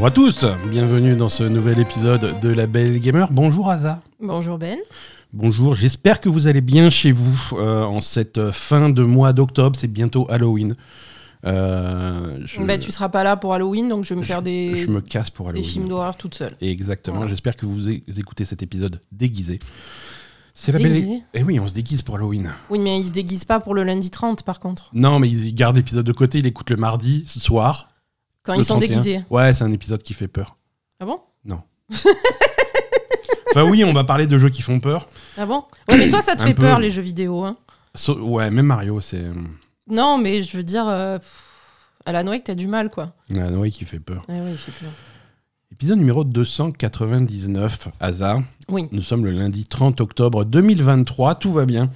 Bonjour à tous, bienvenue dans ce nouvel épisode de La Belle Gamer. Bonjour Aza. Bonjour Ben. Bonjour, j'espère que vous allez bien chez vous euh, en cette fin de mois d'octobre, c'est bientôt Halloween. Euh, je, bah, tu seras pas là pour Halloween, donc je vais me faire des, je me casse pour Halloween. des films d'horreur toute seule. Exactement, j'espère que vous écoutez cet épisode déguisé. C'est la belle. Eh oui, on se déguise pour Halloween. Oui, mais ils se déguisent pas pour le lundi 30 par contre. Non, mais ils gardent l'épisode de côté, ils l'écoutent le mardi soir. Quand ils sont déguisés. Ouais, c'est un épisode qui fait peur. Ah bon? Non. enfin oui, on va parler de jeux qui font peur. Ah bon? Ouais, mais toi ça te fait peur les jeux vidéo. Hein? ouais, même Mario, c'est. Euh, non, mais je veux dire, euh, à la Noé, t'as du mal quoi. La Noé qui fait peur. Ah oui, il fait peur. Épisode numéro 299, hasard. Oui. Nous sommes le lundi 30 octobre 2023, tout va bien.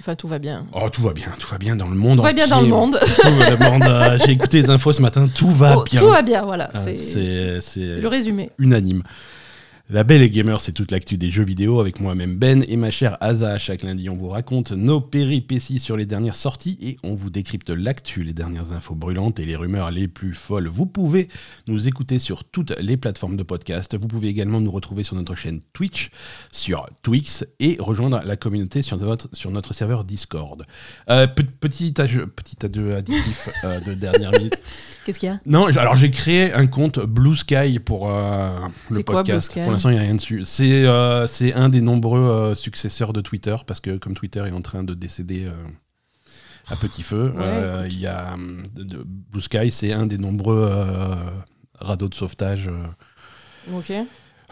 Enfin, tout va bien. Oh, tout va bien, tout va bien dans le monde. Tout va bien dans le monde. Euh, j'ai écouté les infos ce matin, tout va oh, bien. Tout va bien, voilà. Ah, c'est le résumé. Unanime. La Belle et Gamer, c'est toute l'actu des jeux vidéo avec moi-même Ben et ma chère Asa. Chaque lundi, on vous raconte nos péripéties sur les dernières sorties et on vous décrypte l'actu, les dernières infos brûlantes et les rumeurs les plus folles. Vous pouvez nous écouter sur toutes les plateformes de podcast. Vous pouvez également nous retrouver sur notre chaîne Twitch, sur Twix et rejoindre la communauté sur notre, serveur Discord. Euh, petit, petit additif euh, de dernière minute. Qu'est-ce qu'il y a Non, alors j'ai créé un compte Blue Sky pour euh, le podcast. Quoi, Blue Sky pour l'instant, il n'y a rien dessus. C'est euh, un des nombreux euh, successeurs de Twitter, parce que comme Twitter est en train de décéder à petit feu, il y a Blue Sky, c'est un des nombreux radeaux de sauvetage. ok.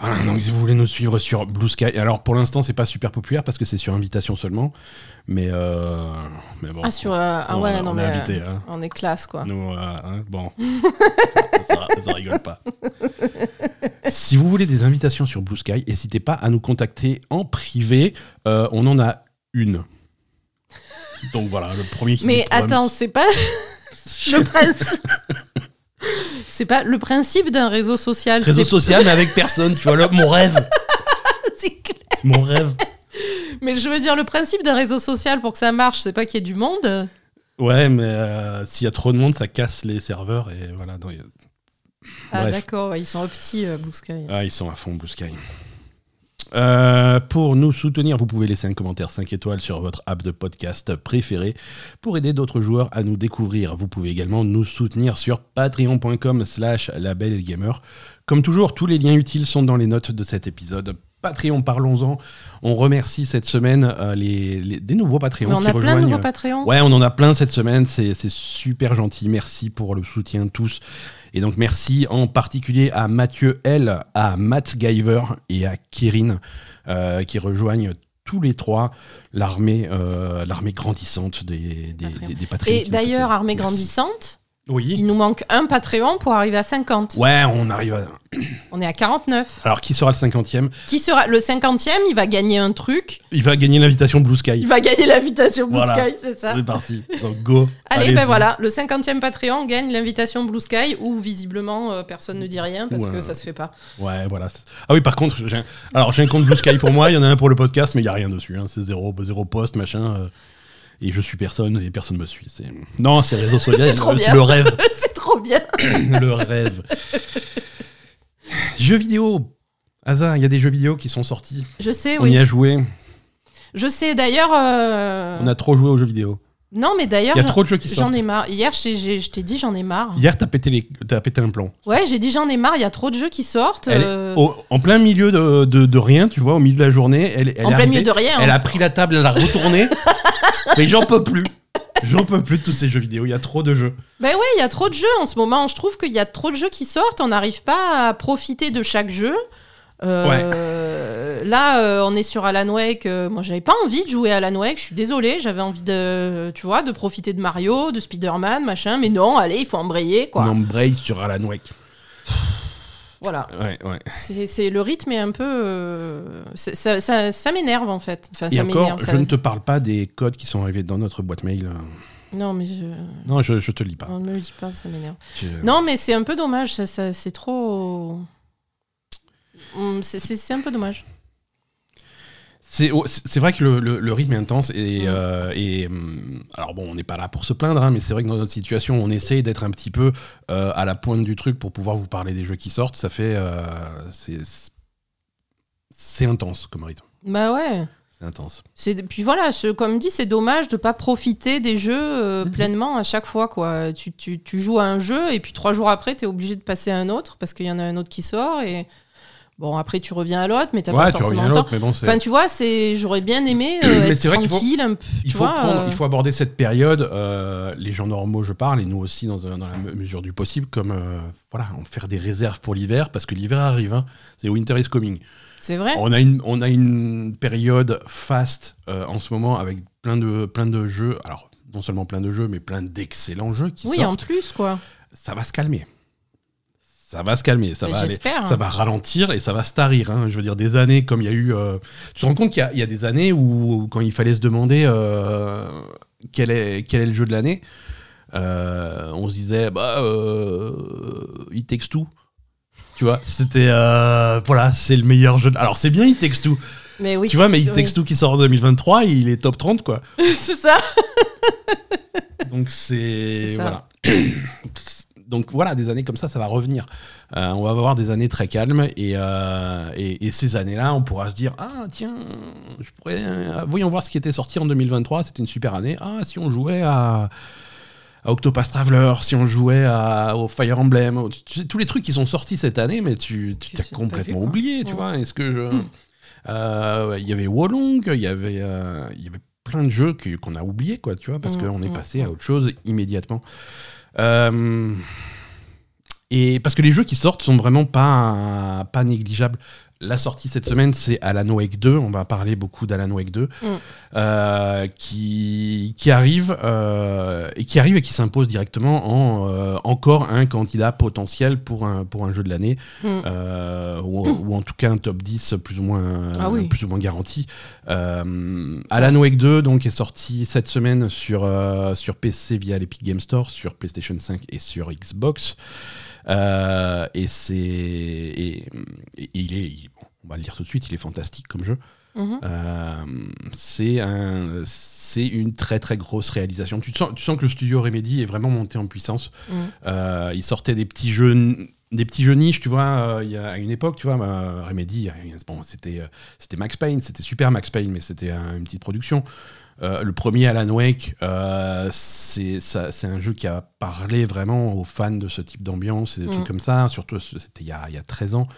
Voilà, donc si vous voulez nous suivre sur Blue Sky, alors pour l'instant c'est pas super populaire parce que c'est sur invitation seulement, mais, euh, mais bon. Ah sur ah ouais on, non est mais invité, hein. on est classe quoi. Nous hein, bon, ça, ça, rigole pas. si vous voulez des invitations sur Blue Sky, n'hésitez pas à nous contacter en privé. Euh, on en a une. Donc voilà, le premier qui. Mais attends, c'est pas le prince. C'est pas le principe d'un réseau social. Réseau social, mais avec personne, tu vois, là, mon rêve. c'est clair. Mon rêve. Mais je veux dire, le principe d'un réseau social pour que ça marche, c'est pas qu'il y ait du monde. Ouais, mais euh, s'il y a trop de monde, ça casse les serveurs et voilà. Ah, d'accord, ils sont petits, euh, Blue Sky. Ah, ils sont à fond, Blue Sky. Euh, pour nous soutenir, vous pouvez laisser un commentaire 5 étoiles sur votre app de podcast préféré pour aider d'autres joueurs à nous découvrir. Vous pouvez également nous soutenir sur patreon.com slash gamer. Comme toujours, tous les liens utiles sont dans les notes de cet épisode. Patreon, parlons-en. On remercie cette semaine euh, les, des nouveaux Patreons on a plein de nouveaux Patreons Ouais, on en a plein cette semaine. C'est super gentil. Merci pour le soutien tous. Et donc merci en particulier à Mathieu L, à Matt Giver et à Kirin euh, qui rejoignent tous les trois l'armée euh, l'armée grandissante des, des, des, Patreons. Et d'ailleurs, armée grandissante, oui. Il nous manque un Patreon pour arriver à 50. Ouais, on arrive à. On est à 49. Alors, qui sera le 50e Qui sera le 50e Il va gagner un truc. Il va gagner l'invitation Blue Sky. Il va gagner l'invitation Blue Sky, c'est ça C'est parti. Donc, go. Allez, ben voilà, le 50e Patreon gagne l'invitation Blue Sky où visiblement euh, personne ne dit rien parce que ça se fait pas. Ouais, voilà. Ah oui, par contre, j'ai un... alors j'ai un compte Blue Sky pour moi, il y en a un pour le podcast, mais il n'y a rien dessus. Hein. C'est zéro, zéro post, machin. Euh et je suis personne et personne me suit. C'est... Non, c'est réseaux sociaux, c'est, le rêve. c'est trop bien. le rêve. jeux vidéo. Asa, il y a des jeux vidéo qui sont sortis. Je sais, On oui. y a joué. Je sais, d'ailleurs. Euh, On a trop joué aux jeux vidéo. Non, mais d'ailleurs. Il y a trop de jeux qui sortent. J'en ai marre. Hier, je t'ai dit j'en ai marre. Hier, t'as pété, les... as pété un plomb. Ouais, j'ai dit j'en ai marre. Il y a trop de jeux qui sortent. Euh. en plein milieu de, de, rien, tu vois, au milieu de la journée. Elle, elle en plein milieu de rien. Elle hein. a pris la table, elle a retourné. Mais j'en peux plus. J'en peux plus de tous ces jeux vidéo, il y a trop de jeux. Ben ouais, il y a trop de jeux en ce moment. Je trouve qu'il y a trop de jeux qui sortent, on n'arrive pas à profiter de chaque jeu. Euh, là, euh, on est sur Alan Wake. Euh, moi, j'avais pas envie de jouer à Alan Wake. Je suis désolée. J'avais envie de, tu vois, de profiter de Mario, de Spider-Man, machin. Mais non, allez, il faut embrayer, quoi. On embraye sur Alan Wake. Voilà. Ouais, ouais. C'est le rythme est un peu. ça, ça, ça m'énerve en fait. Enfin, Et encore, je ne te parle pas des codes qui sont arrivés dans notre boîte mail. Non, mais je. Non, je, je te lis pas. On ne me le dit pas, ça m'énerve. Non, mais c'est un peu dommage. Ça, c'est trop. Hum, c'est un peu dommage. C'est oh, c'est- vrai que le, le- le rythme est intense et, Mm. euh, et, hum, alors bon on n'est pas là pour se plaindre hein, mais c'est vrai que dans notre situation on essaye d'être un petit peu euh, à la pointe du truc pour pouvoir vous parler des jeux qui sortent ça fait euh, c'est intense comme rythme Bah ouais. c'est intense C'est puis voilà, comme dit, c'est dommage de pas profiter des jeux euh, Mhm. pleinement à chaque fois quoi. Tu, tu, tu joues à un jeu et puis trois jours après, tu es obligé de passer à un autre parce qu'il y en a un autre qui sort et bon après tu reviens à l'autre, mais t'as ouais pas tu forcément le temps. mais bon Enfin tu vois, c'est j'aurais bien aimé euh, Mais être c'est vrai qu'il faut- tranquille un peu. il tu faut, vois, prendre- euh, il faut aborder cette période, euh, les gens normaux, je parle, et nous aussi, dans, la me- mesure du possible, comme voilà, en faire des réserves pour l'hiver, parce que l'hiver arrive, hein, c'est Winter is coming. C'est vrai. On a une, on a une période fast euh, en ce moment avec plein de, plein de jeux, alors non seulement plein de jeux, mais plein d'excellents jeux qui Oui, en sortent. plus quoi. Ça va se calmer. Ça va se calmer, ça Mais va aller. J'espère. Ça va ralentir et ça va se tarir. hein. Je veux dire, des années comme il y a eu. euh, Tu te rends compte qu'il y a- il y, a des années où, où quand il fallait se demander euh, quel, est, quel est le jeu de l'année, euh, on se disait, bah, It Takes Two. Tu vois, c'était. voilà, c'est le meilleur jeu. de- Alors, c'est bien It Takes Two. Mais oui. tu vois, mais It oui. Takes Two qui sort en 2023, il est top 30, quoi. c'est ça. Donc, c'est. Voilà. Donc voilà, des années comme ça, ça va revenir. Euh, on va avoir des années très calmes et, euh, et, et ces années-là, on pourra se dire ah tiens, je pourrais, euh, voyons voir ce qui était sorti en 2023, c'était une super année. Ah si on jouait à, à Octopath Traveler, si on jouait à, au Fire Emblem, au- tu sais, tous les trucs qui sont sortis cette année, mais tu tu complètement vu, oublié, tu vois. Est-ce que je, Mm. Euh, il y avait Wolong, il y avait, il y avait plein de jeux qu'on a oubliés, quoi, tu vois, parce Mm, qu'on est mm, passé à autre chose immédiatement. Euh, et parce que les jeux qui sortent sont vraiment pas, pas négligeables. La sortie cette semaine, c'est Alan Wake 2. On va parler beaucoup d'Alan Wake 2, Mm. euh, qui, qui arrive euh, et qui arrive et qui s'impose directement en euh, encore un candidat potentiel pour un, pour un jeu de l'année, Mm. ou, ou en tout cas un top 10 plus ou moins, Ah oui. plus ou moins garanti. Alan Wake 2 donc, est sorti cette semaine sur, sur PC via l'Epic Game Store, sur PlayStation 5 et sur Xbox. Euh, et c'est. Et, et il est. on va le dire tout de suite, il est fantastique comme jeu. Mhm. Euh, c'est un, c'est une très très grosse réalisation. Tu sens, tu sens que le studio Remedy est vraiment monté en puissance. Mhm. Euh, il sortait des petits jeux, des petits jeux niches, tu vois. euh, il y a à une époque, tu vois, bah, Remedy, euh, bon, c'était, euh, c'était Max Payne, c'était super Max Payne, mais c'était un- une petite production. Euh, le premier Alan Wake, euh, c'est, ça- c'est un jeu qui a parlé vraiment aux fans de ce type d'ambiance et des Mhm. trucs comme ça. Surtout, c'était il y a, y a 13 ans euh,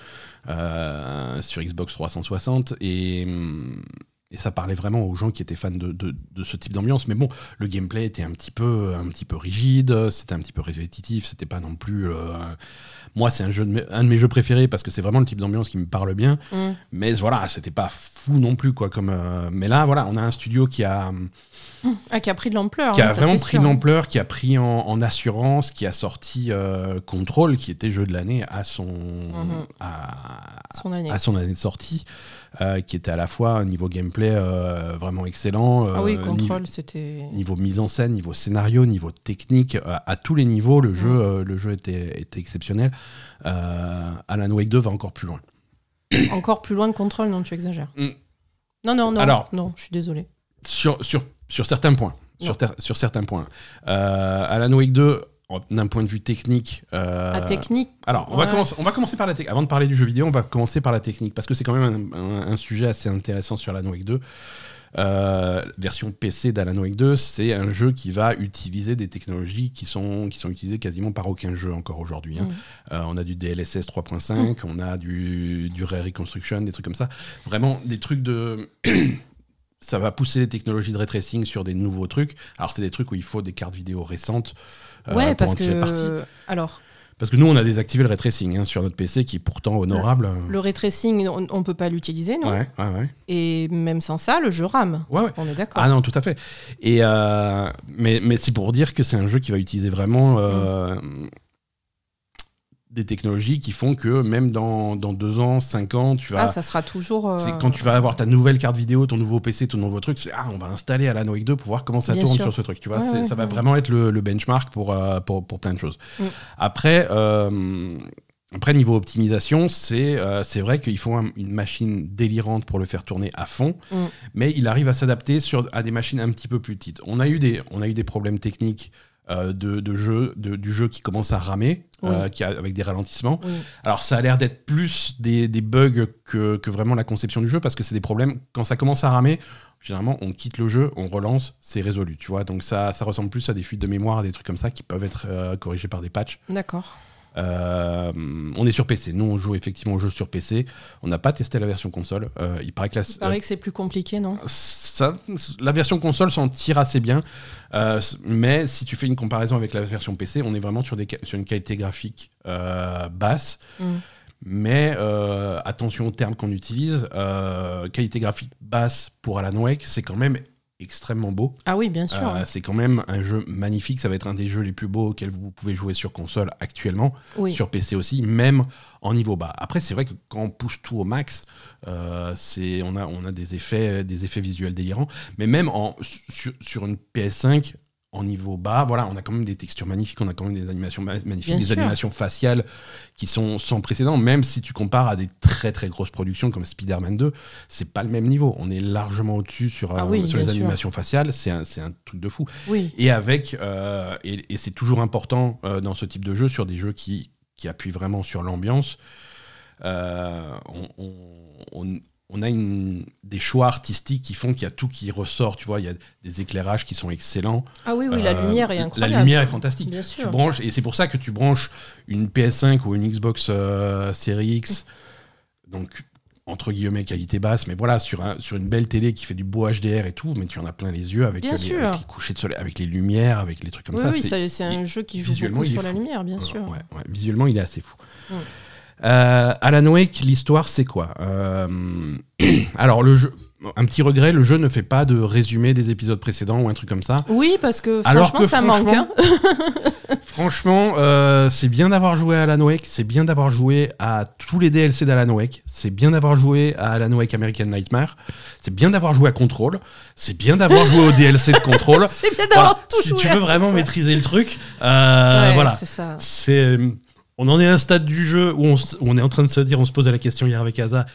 sur Xbox 360 et, hum, et ça parlait vraiment aux gens qui étaient fans de, de- de ce type d'ambiance. Mais bon, le gameplay était un petit peu, un petit peu rigide, c'était un petit peu répétitif, c'était pas non plus. euh, moi, c'est un, jeu de mes- un de mes jeux préférés parce que c'est vraiment le type d'ambiance qui me parle bien. Mm. Mais voilà, c'était pas fou non plus quoi. Comme, euh, mais là, voilà, on a un studio qui a, Ah, qui a pris de l'ampleur. qui a hein, vraiment pris de l'ampleur, qui a pris en, en assurance, qui a sorti euh, Control, qui était jeu de l'année à son Mhm. à, Son année. à son année de sortie, euh, qui était à la fois un niveau gameplay euh, vraiment excellent, Ah oui, contrôle, c'était. niveau, mise en scène, niveau scénario, niveau technique, à tous les niveaux, le jeu, euh, le jeu était, était exceptionnel. Alan Wake 2 va encore plus loin. Encore plus loin de contrôle, non, tu exagères. Mm. Non, non, non. Alors- non, je suis désolée. sur, sur, sur certains points. Sur, certains points. Euh, Alan Wake 2, en- d'un point de vue technique. euh, La technique. Alors, on, va commencer, on va commencer par la technique. Avant de parler du jeu vidéo, on va commencer par la technique, parce que c'est quand même un, un- un sujet assez intéressant sur Alan Wake 2. Euh, version PC d'Alan Wake 2, c'est un jeu qui va utiliser des technologies qui sont, qui sont utilisées quasiment par aucun jeu encore aujourd'hui. hein. Mm. Euh, on a du DLSS 3.5, on a du, du Ray Reconstruction, des trucs comme ça. Vraiment des trucs de. Ça va pousser les technologies de ray tracing sur des nouveaux trucs. Alors, c'est des trucs où il faut des cartes vidéo récentes. euh, ouais, pour parce en tirer parti. que. Alors, Parce que nous, on a désactivé le ray tracing hein, sur notre PC qui est pourtant honorable. le ray tracing, on, on peut pas l'utiliser, non? Ouais, ouais, ouais. Et même sans ça, le jeu rame. Ouais, ouais. On est d'accord. Ah non, tout à fait. Et euh, mais mais c'est pour dire que c'est un jeu qui va utiliser vraiment euh, des technologies qui font que même dans, dans deux ans, cinq ans, tu vas. Ah, ça sera toujours. euh, quand tu vas avoir ta nouvelle carte vidéo, ton nouveau PC, ton nouveau truc, c'est ah, on va installer Alan Wake 2 pour voir comment ça Bien tourne sûr. sur ce truc. Tu vois, Ouais, C'est- ouais, ça va vraiment être le, le benchmark pour, euh, pour, pour plein de choses. Mm. Après, euh, après, niveau optimisation, c'est euh, c'est vrai qu'il faut un- une machine délirante pour le faire tourner à fond, Mm. mais il arrive à s'adapter à des machines un petit peu plus petites. On a eu des, on a eu des problèmes techniques de, de jeu, de- du jeu qui commence à ramer, euh, qui a- avec des ralentissements. Oui. Alors ça a l'air d'être plus des, des bugs que, que vraiment la conception du jeu, parce que c'est des problèmes, quand ça commence à ramer, généralement on quitte le jeu, on relance, c'est résolu, tu vois. Donc ça, ça ressemble plus à des fuites de mémoire, à des trucs comme ça qui peuvent être euh, corrigés par des patchs. D'accord. Euh, on est sur PC. Nous, on joue effectivement au jeu sur PC. On n'a pas testé la version console. Euh, il paraît que la, Il paraît que c'est plus compliqué, non? Ça- la version console s'en tire assez bien. Euh, mais si tu fais une comparaison avec la version PC, on est vraiment sur, des, sur une qualité graphique basse. Mm. Mais attention aux termes qu'on utilise. qualité graphique basse pour Alan Wake, c'est quand même extrêmement beau. Ah oui, bien sûr. Euh, c'est quand même un jeu magnifique. Ça va être un des jeux les plus beaux auxquels vous pouvez jouer sur console actuellement oui. sur PC aussi, même en niveau bas. Après, c'est vrai que quand on pousse tout au max, euh, c'est on a on a des effets des effets visuels délirants. Mais même en sur, sur une PS5 en niveau bas, voilà, on a quand même des textures magnifiques, on a quand même des animations ma- magnifiques, Bien des sûr. animations faciales qui sont sans précédent. Même si tu compares à des très très grosses productions comme Spider-Man 2, c'est pas le même niveau. On est largement au-dessus sur, Ah euh, sur les sûr. animations faciales. C'est un, un truc de fou. Oui. Et avec, euh, et, et c'est toujours important euh, dans ce type de jeu, sur des jeux qui, qui appuient vraiment sur l'ambiance, on, on- on- on a une, des choix artistiques qui font qu'il y a tout qui ressort, tu vois, il y a des éclairages qui sont excellents. Ah oui, oui, la Euh, lumière est incroyable. La lumière est fantastique. Bien Tu sûr. branches, et c'est pour ça que tu branches une PS5 ou une Xbox euh, Series X, donc entre guillemets qualité basse, mais voilà, sur, un, sur une belle télé qui fait du beau HDR et tout, mais tu en as plein les yeux avec, Bien les, sûr. avec les couchers de soleil, avec les lumières, avec les trucs comme oui, ça. oui, c'est- un jeu qui joue beaucoup sur la lumière, bien sûr. ouais, ouais. Visuellement, il est assez fou. Ouais. Euh, Alan Wake, l'histoire, c'est quoi Euh, Alors, le jeu, un petit regret, le jeu ne fait pas de résumé des épisodes précédents ou un truc comme ça. Oui, parce que Alors franchement, que ça manque. franchement, hein. Franchement, euh, c'est bien d'avoir joué à Alan Wake, c'est bien d'avoir joué à tous les DLC d'Alan Wake, c'est bien d'avoir joué à Alan Wake American Nightmare, c'est bien d'avoir joué à Control, c'est bien d'avoir joué au DLC de Control. C'est bien d'avoir Voilà. tout si joué tu à veux vraiment maîtriser le truc, euh, Ouais, voilà. C'est ça. C'est, on en est à un stade du jeu où on, s- où on est en train de se dire, on se pose la question hier avec Asa.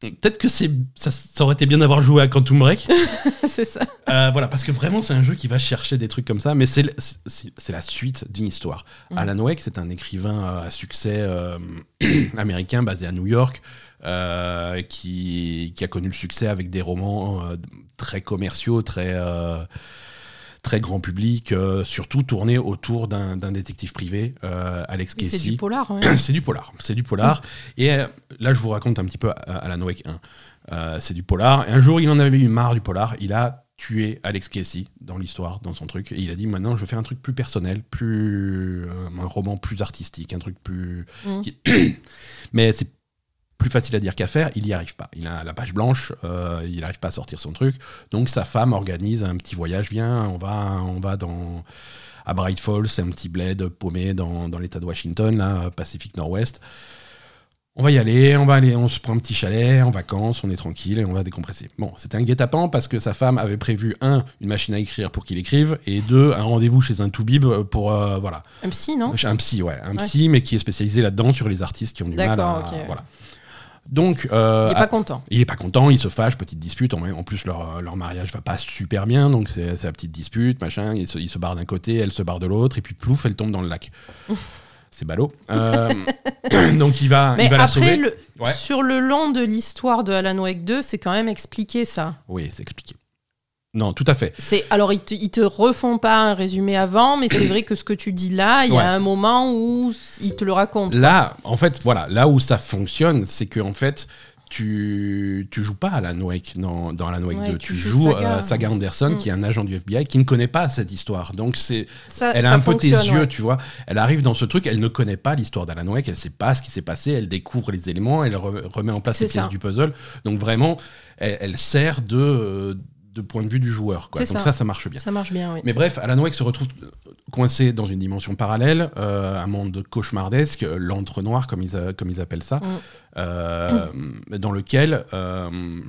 Peut-être que c'est, ça, ça aurait été bien d'avoir joué à Quantum Break. c'est ça. Euh, voilà, parce que vraiment, c'est un jeu qui va chercher des trucs comme ça, mais c'est la suite d'une histoire. Mm. Alan Wake, c'est un écrivain euh, à succès euh, américain basé à New York, euh, qui, qui a connu le succès avec des romans très commerciaux, très, très grand public, euh, surtout tournés autour d'un détective privé, euh, Alex Oui, C'est Casey. du polar. ouais. C'est du polar, c'est du polar. Et euh, là, je vous raconte un petit peu Alan Wake 1. Euh, c'est du polar. Et un jour, il en avait eu marre du polar. Il a tué Alex Casey dans l'histoire, dans son truc. Et il a dit maintenant, je faire un truc plus personnel, plus un roman plus artistique, un truc plus. Mm. Mais c'est plus facile à dire qu'à faire. Il n'y arrive pas. Il a la page blanche. euh, il n'arrive pas à sortir son truc. Donc sa femme organise un petit voyage. Viens, on va, on va dans à Bright Falls, c'est un petit bled paumé dans, dans l'état de Washington, là, Pacifique Nord-Ouest. On va y aller, on va aller, on se prend un petit chalet en vacances, on est tranquille et on va décompresser. Bon, c'était un guet-apens parce que sa femme avait prévu un, une machine à écrire pour qu'il écrive, et deux, un rendez-vous chez un toubib pour euh, voilà, Un psy, non? Un psy, ouais, un Ouais. psy, mais qui est spécialisé là-dedans sur les artistes qui ont du mal à, D'accord, ok. voilà. Donc, euh, Il est pas content. il est pas content, il se fâche, petite dispute. En, en plus, leur, leur mariage va pas super bien, donc c'est la petite dispute, machin. Il se, il se barre d'un côté, elle se barre de l'autre, et puis plouf, elle tombe dans le lac. C'est ballot. Euh, donc il va, Mais il va la après, sauver. le- Ouais. sur le long de l'histoire de Alan Wake 2, c'est quand même expliqué ça. Oui, c'est expliqué. Non, tout à fait. C'est alors ils te, ils te refont pas un résumé avant, mais c'est vrai que ce que tu dis là, il y Ouais. a un moment où ils te le racontent. Là, en fait, voilà, là où ça fonctionne, c'est que en fait, tu, tu joues pas à Alan Wake dans, dans Alan Wake Ouais, 2. tu Tu, joues joues Saga. euh, Saga Anderson, Mm. qui est un agent du FBI qui ne connaît pas cette histoire. Donc c'est elle a un peu tes yeux, ouais. tu vois. Elle arrive dans ce truc, elle ne connaît pas l'histoire d'Alan Wake, elle sait pas ce qui s'est passé, elle découvre les éléments, elle re- remet en place les pièces du puzzle. Donc vraiment, elle, elle sert de, de point de vue du joueur. quoi. Donc ça. ça, ça marche bien. Ça marche bien, oui. Mais bref, Alan Wake se retrouve coincé dans une dimension parallèle, euh, un monde cauchemardesque, euh, l'entre-noir comme ils, a- comme ils appellent ça, Mm. euh, dans lequel, euh,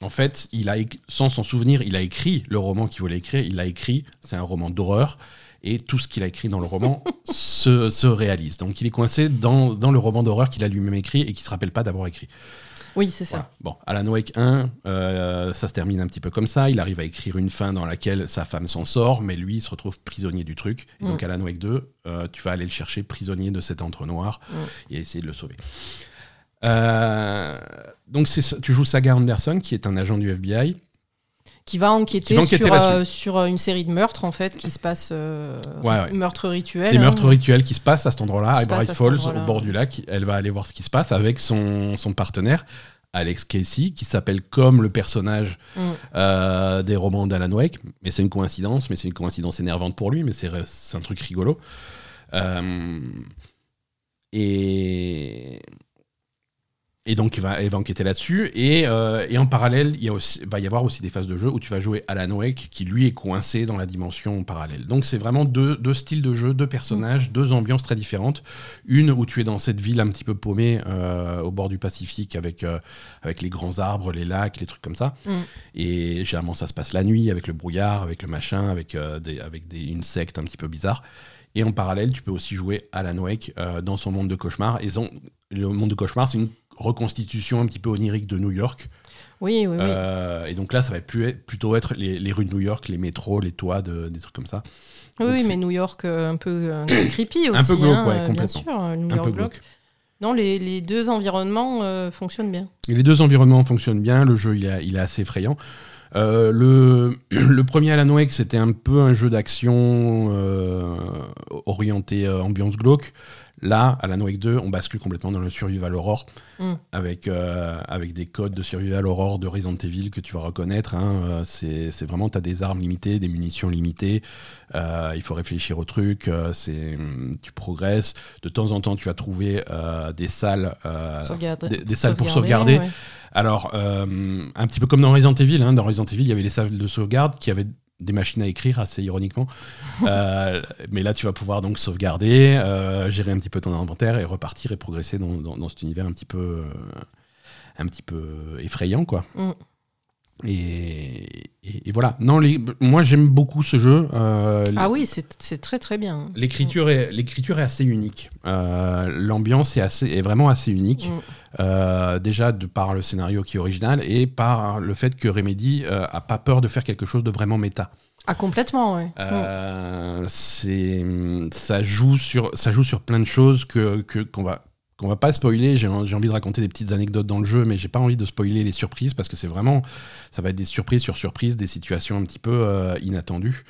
en fait, il a, sans s'en souvenir, il a écrit le roman qu'il voulait écrire, il l'a écrit, c'est un roman d'horreur, et tout ce qu'il a écrit dans le roman se, se réalise. Donc il est coincé dans, dans le roman d'horreur qu'il a lui-même écrit et qui ne se rappelle pas d'avoir écrit. Oui, c'est ça. Voilà. Bon, Alan Wake 1, euh, ça se termine un petit peu comme ça. Il arrive à écrire une fin dans laquelle sa femme s'en sort, mais lui il se retrouve prisonnier du truc. Et donc Mm. Alan Wake 2, euh, tu vas aller le chercher prisonnier de cet entonnoir Mm. et essayer de le sauver. Euh, donc tu joues Saga Anderson, qui est un agent du FBI. Qui va enquêter, Qui va enquêter sur, euh, sur euh, une série de meurtres, en fait, qui se passe. euh, Ouais, ouais. Meurtres rituels. Des hein. meurtres rituels qui se passent à cet endroit-là, à Bright Falls, au bord du lac. Elle va aller voir ce qui se passe avec son, son partenaire, Alex Casey, qui s'appelle comme le personnage Mm. euh, des romans d'Alan Wake. Mais c'est une coïncidence, mais c'est une coïncidence énervante pour lui, mais c'est c'est un truc rigolo. Et. Et donc, il va, il va enquêter là-dessus. Et, euh, et en parallèle, il y a aussi, va y avoir aussi des phases de jeu où tu vas jouer Alan Wake, qui lui est coincé dans la dimension parallèle. Donc, c'est vraiment deux, deux styles de jeu, deux personnages, deux ambiances très différentes. Une où tu es dans cette ville un petit peu paumée euh, au bord du Pacifique avec, euh, avec les grands arbres, les lacs, les trucs comme ça. Mm. Et généralement, ça se passe la nuit avec le brouillard, avec le machin, avec, des, avec des, une secte un petit peu bizarre. Et en parallèle, tu peux aussi jouer Alan Wake dans son monde de cauchemar. Et son- le monde de cauchemar, c'est une reconstitution un petit peu onirique de New York. Oui, oui, oui. Euh, et donc là, ça va plus être- plutôt être les, les rues de New York, les métros, les toits, de- des trucs comme ça. oui, donc oui, c'est- mais New York, euh, un peu euh, creepy aussi. Un peu glauque, hein, ouais, euh, Bien sûr, euh, New un York glauque. Non, les, les deux environnements euh, fonctionnent bien. Et les deux environnements fonctionnent bien, le jeu il est, il est assez effrayant. Euh, le, le premier Alan Wake, c'était un peu un jeu d'action euh, orienté euh, ambiance glauque. Là, Alan Wake 2, on bascule complètement dans le survival horror Mm. avec, euh, avec des codes de survival horror de Resident Evil que tu vas reconnaître. hein. Euh, C'est vraiment, tu as des armes limitées, des munitions limitées. Euh, il faut réfléchir au truc. c'est- tu progresses. De temps en temps, tu vas trouver euh, des salles. des- des salles pour sauvegarder, ouais. alors, un petit peu comme dans Resident Evil, hein, dans Resident Evil, il y avait les salles de sauvegarde qui avaient des machines à écrire, assez ironiquement. Euh, mais là, tu vas pouvoir donc sauvegarder, euh, gérer un petit peu ton inventaire et repartir et progresser dans, dans- cet univers un petit peu, euh, un petit peu effrayant, quoi. Mm. Et, et- et voilà. Non, les- moi, j'aime beaucoup ce jeu. Euh, Ah oui, c'est c'est très très bien. L'écriture est, l'écriture est assez unique. Euh, L'ambiance est, assez, est vraiment assez unique. Mm. Euh, déjà de par le scénario qui est original et par le fait que Remedy euh, a pas peur de faire quelque chose de vraiment méta. Ah, complètement, ouais. Mm. C'est ça joue sur ça joue sur plein de choses que que- qu'on va qu'on va pas spoiler. J'ai envie de raconter des petites anecdotes dans le jeu, mais j'ai pas envie de spoiler les surprises parce que c'est vraiment ça va être des surprises sur surprises, des situations un petit peu euh, inattendues.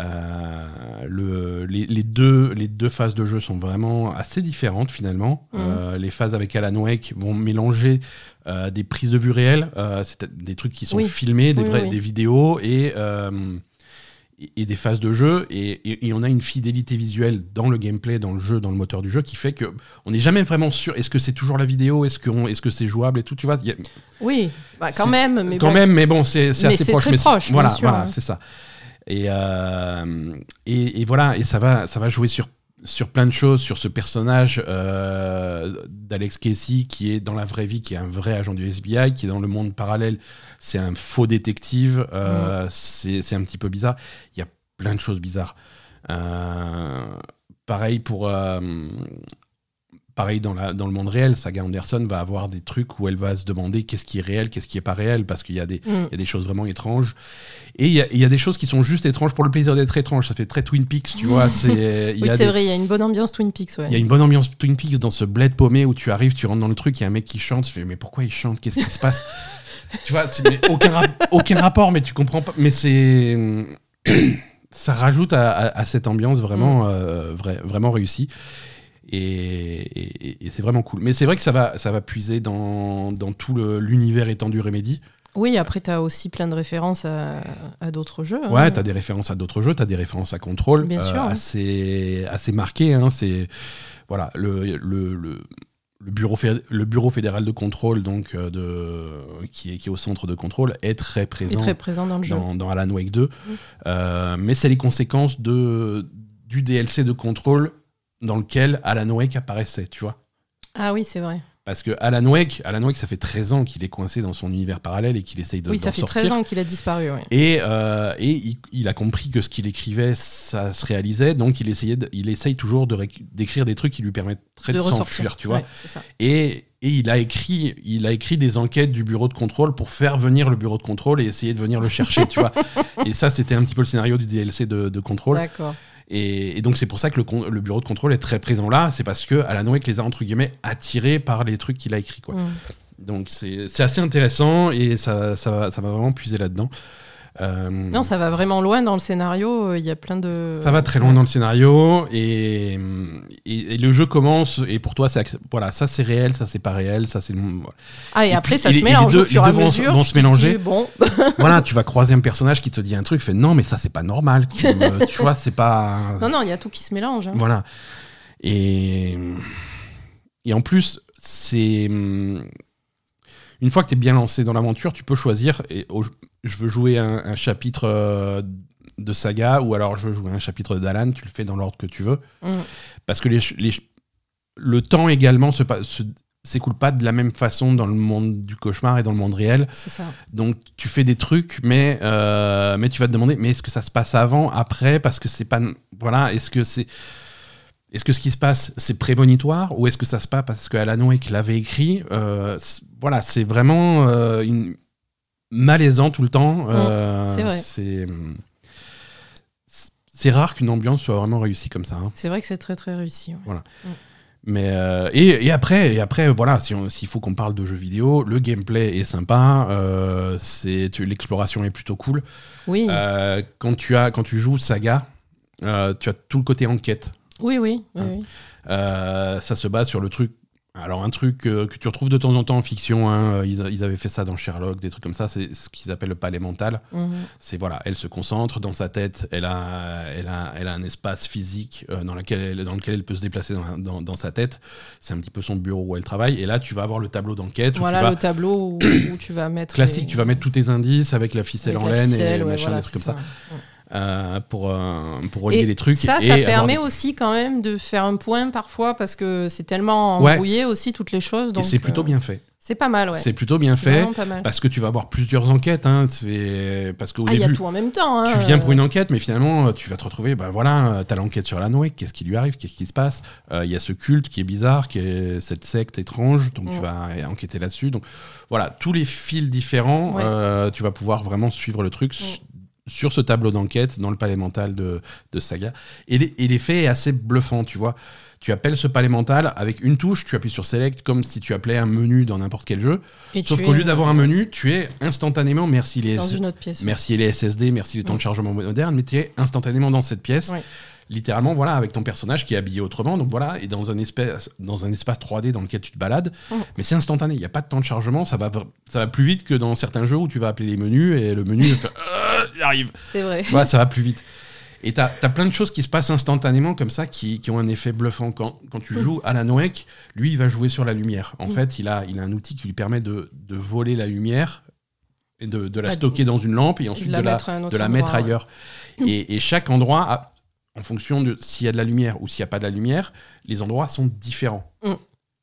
Euh, le, les, les deux, les deux phases de jeu sont vraiment assez différentes finalement. Mhm. Euh, les phases avec Alan Wake vont mélanger des prises de vue réelles, des trucs qui sont Oui. filmés, des, Oui, vrais, oui. des vidéos et, et, des phases de jeu. Et, et- et on a une fidélité visuelle dans le gameplay, dans le jeu, dans le moteur du jeu qui fait que on n'est jamais vraiment sûr est-ce que c'est toujours la vidéo, est-ce que est-ce que c'est jouable et tout. Tu vois, a- Oui, bah, quand même. Mais quand bon. même, mais bon, c'est assez c'est proche. très mais proche, voilà, sûr, voilà, hein. c'est ça. Et, euh, et, et voilà, et ça va, ça va jouer sur sur plein de choses, sur ce personnage euh, d'Alex Casey qui est dans la vraie vie, qui est un vrai agent du FBI, qui est dans le monde parallèle, c'est un faux détective, euh, c'est c'est un petit peu bizarre. Il y a plein de choses bizarres. Euh, pareil pour. Pareil dans, la, dans le monde réel, Saga Anderson va avoir des trucs où elle va se demander qu'est-ce qui est réel, qu'est-ce qui est pas réel, parce qu'il y, a des- Mm. il y a des choses vraiment étranges. Et il y, a, il y a des choses qui sont juste étranges pour le plaisir d'être étrange. Ça fait très Twin Peaks, tu vois. C'est, Oui, c'est des- vrai, il y a une bonne ambiance Twin Peaks, ouais. il y a une bonne ambiance Twin Peaks dans ce bled paumé où tu arrives, tu rentres dans le truc, il y a un mec qui chante, tu fais mais pourquoi il chante? Qu'est-ce qui se passe? Tu vois, mais aucun, rap- aucun rapport, mais tu comprends pas. Mais c'est. Ça rajoute à, à- à cette ambiance vraiment, Mm. euh, vrai- vraiment réussie. Et, et- et c'est vraiment cool. Mais c'est vrai que ça va, ça va puiser dans, dans tout l'univers étendu Remedy. Oui, après, tu as aussi plein de références à, à d'autres jeux. hein. Ouais, t'as des références à d'autres jeux, t'as des références à Control, Bien sûr, ouais. assez, assez marquées. Hein, c'est voilà le, le, le, le bureau le bureau fédéral de contrôle donc euh, de qui est qui est au centre de contrôle est très est présent très présent dans le jeu. dans, dans Alan Wake 2, Euh, mais c'est les conséquences de du DLC de contrôle dans lequel Alan Wake apparaissait, tu vois. Ah oui, c'est vrai. Parce que Alan Wake, Alan Wake, ça fait 13 ans qu'il est coincé dans son univers parallèle et qu'il essaye de Oui, ça fait sortir. 13 ans qu'il a disparu. oui. Et, euh, et il, il a compris que ce qu'il écrivait, ça se réalisait, donc il, essayait de- il essaye toujours de d'écrire des trucs qui lui permettraient de, De s'enfuir, tu vois. Ouais, ça. Et, et il, a écrit, il a écrit des enquêtes du bureau de contrôle pour faire venir le bureau de contrôle et essayer de venir le chercher, tu vois. Et ça, c'était un petit peu le scénario du DLC de, de contrôle. Et, et donc c'est pour ça que le, bureau de contrôle est très présent là, c'est parce que Alan Wake les a entre guillemets attirés par les trucs qu'il a écrits. Quoi. Mm. Donc c'est assez intéressant et ça, ça, ça va vraiment puiser là-dedans. Euh, Non, ça va vraiment loin dans le scénario. Il y a plein de. ça va très loin dans le scénario et, et, et le jeu commence et pour toi c'est voilà ça c'est réel ça c'est pas réel ça c'est. Ah, et, Et après, puis, ça se mélange au fur et à mesure. vont se dis, mélanger. Bon, voilà tu vas croiser un personnage qui te dit un truc fait non mais ça c'est pas normal tu vois c'est pas non, non, il y a tout qui se mélange. hein. Voilà. Et, et en plus, c'est. hum, Une fois que tu es bien lancé dans l'aventure, tu peux choisir. Et, je- veux jouer un, un chapitre euh, de saga ou alors je veux jouer un chapitre d'Alan. Tu le fais dans l'ordre que tu veux. Mm. Parce que les, les le temps également se, pa- se- s'écoule pas de la même façon dans le monde du cauchemar et dans le monde réel. C'est ça. Donc tu fais des trucs, mais, euh, mais tu vas te demander, mais est-ce que ça se passe avant, après Parce que c'est pas. Voilà, est-ce que c'est. Est-ce que ce qui se passe, c'est prémonitoire ou est-ce que ça se passe parce que Alan Wake l'avait écrit Euh, c'est- Voilà, c'est vraiment euh, une... malaisant tout le temps. Euh, c'est vrai. C'est c'est rare qu'une ambiance soit vraiment réussie comme ça. hein. C'est vrai que c'est très, très réussi. ouais. Mais euh, et, et après, et après, voilà, si s'il faut qu'on parle de jeux vidéo, le gameplay est sympa, euh, l'exploration est plutôt cool. Oui, Euh, quand tu as, quand tu joues Saga, tu as tout le côté enquête. oui, oui. oui, hein. oui. Ça se base sur le truc. Alors un truc euh, que tu retrouves de temps en temps en fiction, hein, ils, ils avaient fait ça dans Sherlock, des trucs comme ça, c'est ce qu'ils appellent le palais mental. Mhm. C'est voilà, elle se concentre dans sa tête, elle a, elle a, elle a un espace physique euh, dans, lequel elle, dans lequel elle peut se déplacer dans, dans- dans sa tête. C'est un petit peu son bureau où elle travaille. Et là, tu vas avoir le tableau d'enquête. Voilà vas- le tableau où, où tu vas mettre. classique, les- tu vas mettre tous tes indices avec la ficelle avec en la laine ficelle, et ouais, machin, voilà, des trucs comme ça, euh, pour, euh, pour relier Et les trucs. Ça, et ça permet des- aussi quand même de faire un point parfois parce que c'est tellement Ouais. embrouillé aussi toutes les choses. Et donc, c'est plutôt euh, bien fait. C'est pas mal, ouais. C'est plutôt bien fait. mal. Parce que tu vas avoir plusieurs enquêtes. Hein, parce qu'au Ah, il y a début, tout en même temps. hein, tu viens pour une enquête, mais finalement, tu vas te retrouver, bah voilà, tu as l'enquête sur Alan Wake, qu'est-ce qui lui arrive, qu'est-ce qui se passe. Euh, Il y a ce culte qui est bizarre, qui est cette secte étrange, donc tu Mm. vas enquêter là-dessus. Donc voilà, tous les fils différents, Ouais. euh, tu vas pouvoir vraiment suivre le truc. s- Sur ce tableau d'enquête, dans le palais mental de, de Saga. Et l'effet est assez bluffant, tu vois. Tu appelles ce palais mental avec une touche, tu appuies sur Select comme si tu appelais un menu dans n'importe quel jeu. et Sauf qu'au lieu d'avoir un menu, tu es instantanément, merci les, dans une autre pièce. merci les SSD, merci les temps de chargement modernes, mais tu es instantanément dans cette pièce. Ouais. Littéralement, voilà, avec ton personnage qui est habillé autrement, donc voilà, et dans un, espèce, dans un espace 3D dans lequel tu te balades, Mm. mais c'est instantané, il n'y a pas de temps de chargement, ça va, ça va plus vite que dans certains jeux où tu vas appeler les menus et le menu faire, Euh, j'arrive. C'est vrai. Voilà, ça va plus vite. Et t'as as plein de choses qui se passent instantanément comme ça qui, qui ont un effet bluffant. Quand, quand tu joues à la Wake, lui, il va jouer sur la lumière. En Mm. fait, il a, il a un outil qui lui permet de, de voler la lumière et de, de la stocker dans une lampe et ensuite de la de la, mettre de la ailleurs. Et, et chaque endroit, a- en fonction de s'il y a de la lumière ou s'il n'y a pas de la lumière, les endroits sont différents. Mm.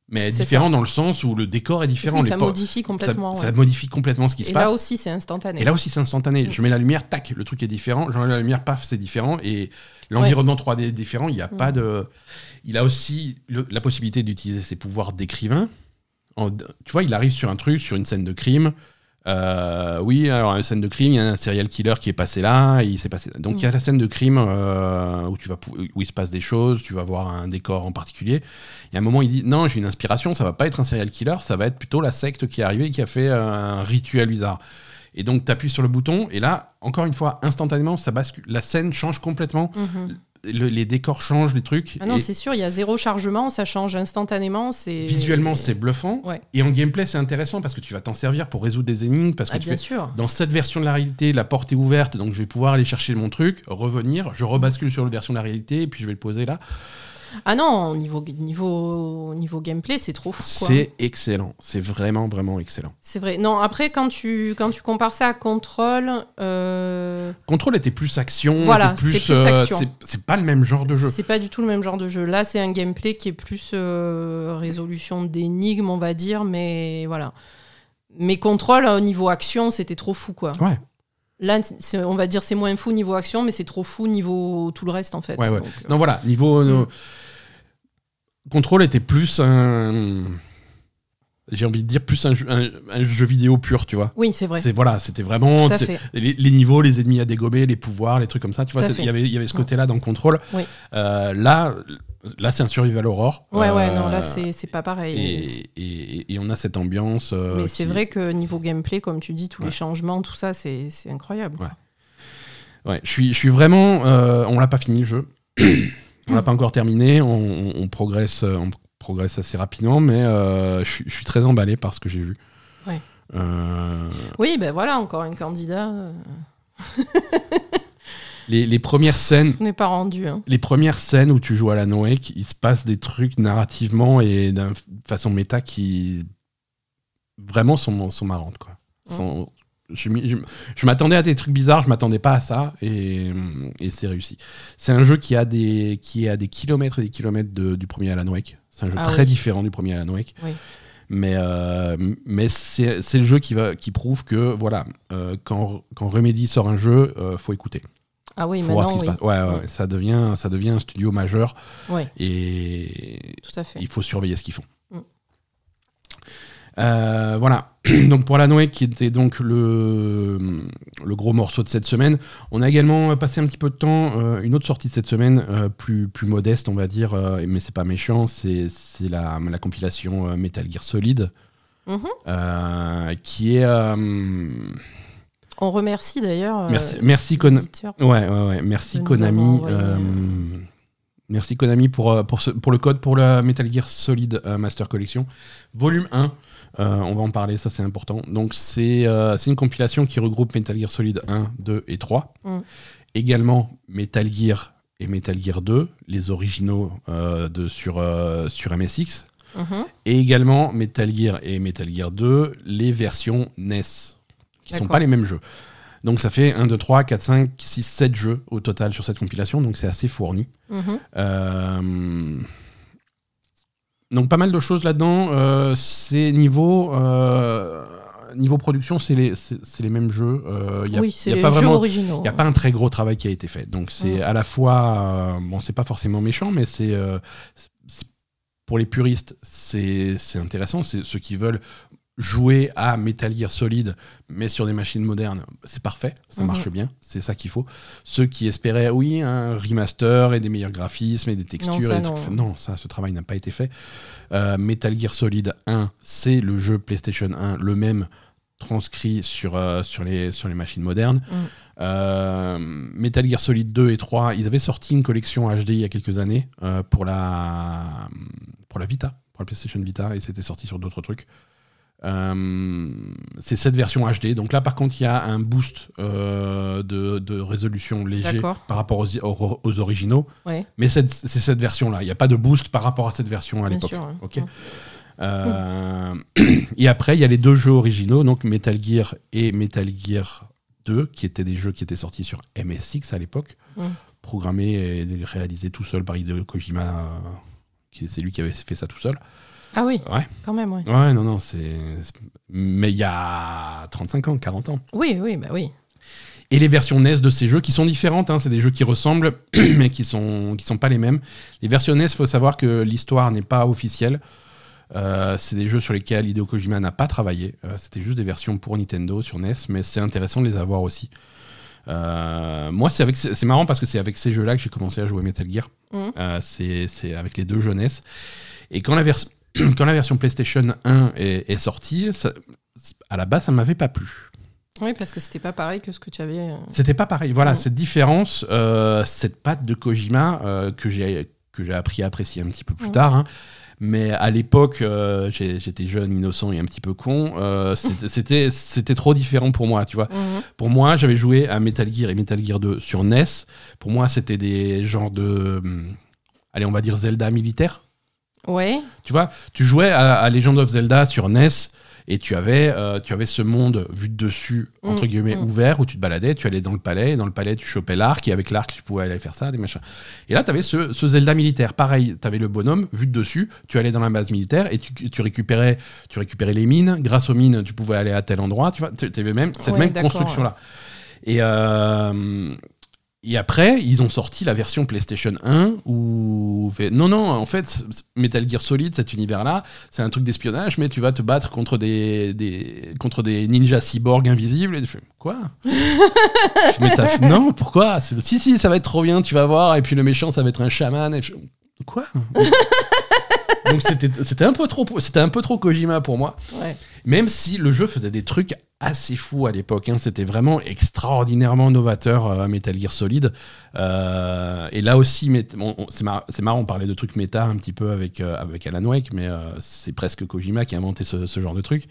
Mais différents dans le sens où le décor est différent. Oui, ça modifie complètement. ça, ouais. ça modifie complètement ce qui Et se là passe. aussi, c'est instantané. Et là aussi, c'est instantané. Je mets la lumière, tac, le truc est différent. J'enlève la lumière, paf, c'est différent. Et l'environnement 3D est différent. Il n'y a Mm. pas de. Il a aussi le- la possibilité d'utiliser ses pouvoirs d'écrivain. Tu vois, il arrive sur un truc, sur une scène de crime. Euh, oui, alors une scène de crime, il y a un serial killer qui est passé là, et il s'est passé. Donc il y a la scène de crime euh, où tu vas où il se passe des choses, tu vas voir un décor en particulier. Il y a un moment, il dit non, j'ai une inspiration, ça va pas être un serial killer, ça va être plutôt la secte qui est arrivée et qui a fait un rituel bizarre. Et donc tu appuies sur le bouton et là, encore une fois, instantanément, ça bascule. La scène change complètement, Mhm. Le- les décors changent, les trucs. Ah non, c'est sûr, il y a zéro chargement, ça change instantanément. C'est visuellement, c'est bluffant. Ouais. Et en gameplay, c'est intéressant parce que tu vas t'en servir pour résoudre des énigmes parce que Ah, tu bien fais sûr. dans cette version de la réalité, la porte est ouverte, donc je vais pouvoir aller chercher mon truc, revenir, je rebascule sur la version de la réalité, et puis je vais le poser là. Ah non, niveau, niveau, niveau gameplay, c'est trop fou. C'est excellent. C'est vraiment, vraiment excellent. C'est vrai. Non, après, quand tu, quand tu compares ça à Control, euh, Control était plus action. Voilà, plus, euh, action. c'est- pas le même genre de jeu. c'est pas du tout le même genre de jeu. Là, c'est un gameplay qui est plus euh, résolution d'énigmes, on va dire, mais voilà. Mais Control, au niveau action, c'était trop fou, quoi. Ouais. Là, on va dire c'est moins fou niveau action, mais c'est trop fou niveau tout le reste, en fait. Ouais, ouais. Donc, Non, voilà, niveau. Mm. euh, Control était plus un. J'ai envie de dire plus un jeu, un- un jeu vidéo pur, tu vois. Oui, c'est vrai. C'est voilà, c'était vraiment les, les niveaux, les ennemis à dégommer, les pouvoirs, les trucs comme ça. Tu vois, il y avait il y avait ce côté-là dans le contrôle. Oui. Euh, là, là, c'est un survival horror. Ouais, ouais, non, Euh, là, c'est pas pareil. et, et- et on a cette ambiance. euh, Mais c'est qui- vrai que niveau gameplay, comme tu dis, tous Ouais. les changements, tout ça, c'est c'est incroyable. Ouais. Ouais, je suis, je suis vraiment. euh, on l'a pas fini le jeu. on l'a pas encore terminé. On, on- on progresse, euh, on progresse assez rapidement, mais euh, je, suis- très emballé par ce que j'ai vu. Ouais. Euh, Oui, ben voilà, encore un candidat. les, les premières scènes, n'est pas rendu. Hein. les premières scènes où tu joues à la Noëc, il se passe des trucs narrativement et d'une façon méta qui vraiment sont, sont marrantes quoi. Sont- je, m'y- je- je m'attendais à des trucs bizarres, je m'attendais pas à ça et, et c'est réussi. C'est un jeu qui a des qui est à des kilomètres et des kilomètres de- du premier Alan Wake. C'est un jeu Ah très oui. différent du premier Alan Wake. Oui. Mais, euh, mais c'est le jeu qui, va, qui prouve que voilà, euh, quand, quand Remedy sort un jeu, euh, faut écouter. Ah oui, faut voir ce maintenant, qui oui. se passe. Ouais, ouais, ça, devient, ça devient un studio majeur et tout à fait. il faut surveiller ce qu'ils font. Mm. Euh, voilà. donc pour la Noé qui était donc le, le gros morceau de cette semaine, on a également passé un petit peu de temps, euh, une autre sortie de cette semaine, euh, plus, plus modeste on va dire, euh, mais c'est pas méchant, c'est la, la compilation Metal Gear Solid, Mhm. qui est... On remercie d'ailleurs. merci, merci Kon- l'éditeur. Ouais, ouais, ouais. Merci Konami. Merci Konami pour, pour, ce- pour le code pour la Metal Gear Solid Master Collection. Volume 1. Euh, on va en parler, ça c'est important. Donc c'est euh, une compilation qui regroupe Metal Gear Solid 1, 2 et 3. Mm. Également Metal Gear et Metal Gear 2, les originaux euh, de, sur, sur MSX. Mhm. Et également Metal Gear et Metal Gear 2, les versions NES, qui sont D'accord. pas les mêmes jeux. Donc ça fait 1, 2, 3, 4, 5, 6, 7 jeux au total sur cette compilation, donc c'est assez fourni. Mhm. Euh, Donc pas mal de choses là-dedans. Euh, c'est niveau, euh, niveau production, c'est les, c'est c'est les mêmes jeux. Euh, Il y a, oui, c'est les pas jeux vraiment originaux. il n'y a pas un très gros travail qui a été fait. Donc c'est Mm. à la fois, bon, c'est pas forcément méchant, mais c'est pour les puristes, c'est c'est intéressant. C'est ceux qui veulent jouer à Metal Gear Solid, mais sur des machines modernes, c'est parfait, ça Mhm. marche bien, c'est ça qu'il faut. Ceux qui espéraient, oui, un remaster et des meilleurs graphismes et des textures, ça, et non. trucs- non, ça, ce travail n'a pas été fait. Euh, Metal Gear Solid 1, c'est le jeu PlayStation 1, le même transcrit sur, euh, sur, les, sur les machines modernes. Mm. Euh, Metal Gear Solid 2 et 3, ils avaient sorti une collection HD il y a quelques années euh, pour, la, pour la Vita, pour la PlayStation Vita, et c'était sorti sur d'autres trucs. Euh, c'est cette version HD. Donc là, par contre, il y a un boost euh, de, de résolution léger par rapport aux, aux- aux originaux. Ouais, Mais c'est cette version-là. Il n'y a pas de boost par rapport à cette version à l'époque. ouais. Ouais. Euh, et après, il y a les deux jeux originaux, donc Metal Gear et Metal Gear 2, qui étaient des jeux qui étaient sortis sur MSX à l'époque, Mm. programmés et réalisés tout seul par Hideo Kojima, c'est lui qui avait fait ça tout seul. Ah oui, Ouais, quand même, ouais. ouais, non, non, c'est. Mais il y a 35 ans, 40 ans. Oui, oui, bah oui. Et les versions NES de ces jeux qui sont différentes, hein, c'est des jeux qui ressemblent, mais qui sont, qui sont pas les mêmes. Les versions NES, il faut savoir que l'histoire n'est pas officielle. Euh, c'est des jeux sur lesquels Hideo Kojima n'a pas travaillé. Euh, C'était juste des versions pour Nintendo sur NES, mais c'est intéressant de les avoir aussi. Euh, moi, c'est avec, c'est marrant parce que c'est avec ces jeux-là que j'ai commencé à jouer Metal Gear. Euh, c'est avec les deux jeunesses. Et quand la, vers- quand la version PlayStation 1 est, est sortie, ça- à la base, ça m'avait pas plu. Oui, parce que c'était pas pareil que ce que tu avais. euh, C'était pas pareil. Voilà, Mm. cette différence, euh, cette patte de Kojima euh, que j'ai que j'ai appris à apprécier un petit peu plus Mm. tard. hein. Mais à l'époque, euh, j'étais jeune, innocent et un petit peu con. euh, c'était- C'était trop différent pour moi, tu vois. mhm. Pour moi, j'avais joué à Metal Gear et Metal Gear 2 sur NES. Pour moi, c'était des genres de hum, allez, on va dire Zelda militaire. Ouais. Tu vois, tu jouais à, à Legend of Zelda sur NES et tu avais, euh, tu avais ce monde vu de dessus, entre Mm, guillemets, mm. ouvert, où tu te baladais, tu allais dans le palais, et dans le palais, tu chopais l'arc, et avec l'arc, tu pouvais aller faire ça, des machins. Et là, tu avais ce, ce Zelda militaire. Pareil, tu avais le bonhomme vu de dessus, tu allais dans la base militaire, et tu, tu récupérais, tu récupérais les mines. Grâce aux mines, tu pouvais aller à tel endroit. Tu vois, tu avais même cette Ouais, même construction-là. Et, euh, et après, ils ont sorti la version PlayStation 1 où. Non, non, en fait, Metal Gear Solid, cet univers-là, c'est un truc d'espionnage, mais tu vas te battre contre des, des, contre des ninjas cyborgs invisibles. Et tu fais, quoi? Je Non, pourquoi? Si, si, ça va être trop bien, tu vas voir, et puis le méchant, ça va être un chaman. Et je... Quoi? Donc c'était c'était un peu trop c'était un peu trop Kojima pour moi Ouais. Même si le jeu faisait des trucs assez fous à l'époque. hein. C'était vraiment extraordinairement novateur euh, Metal Gear Solid. Euh, et là aussi, c'est mar- c'est marrant, on parlait de trucs méta un petit peu avec, euh, avec Alan Wake, mais euh, c'est presque Kojima qui a inventé ce, ce genre de truc.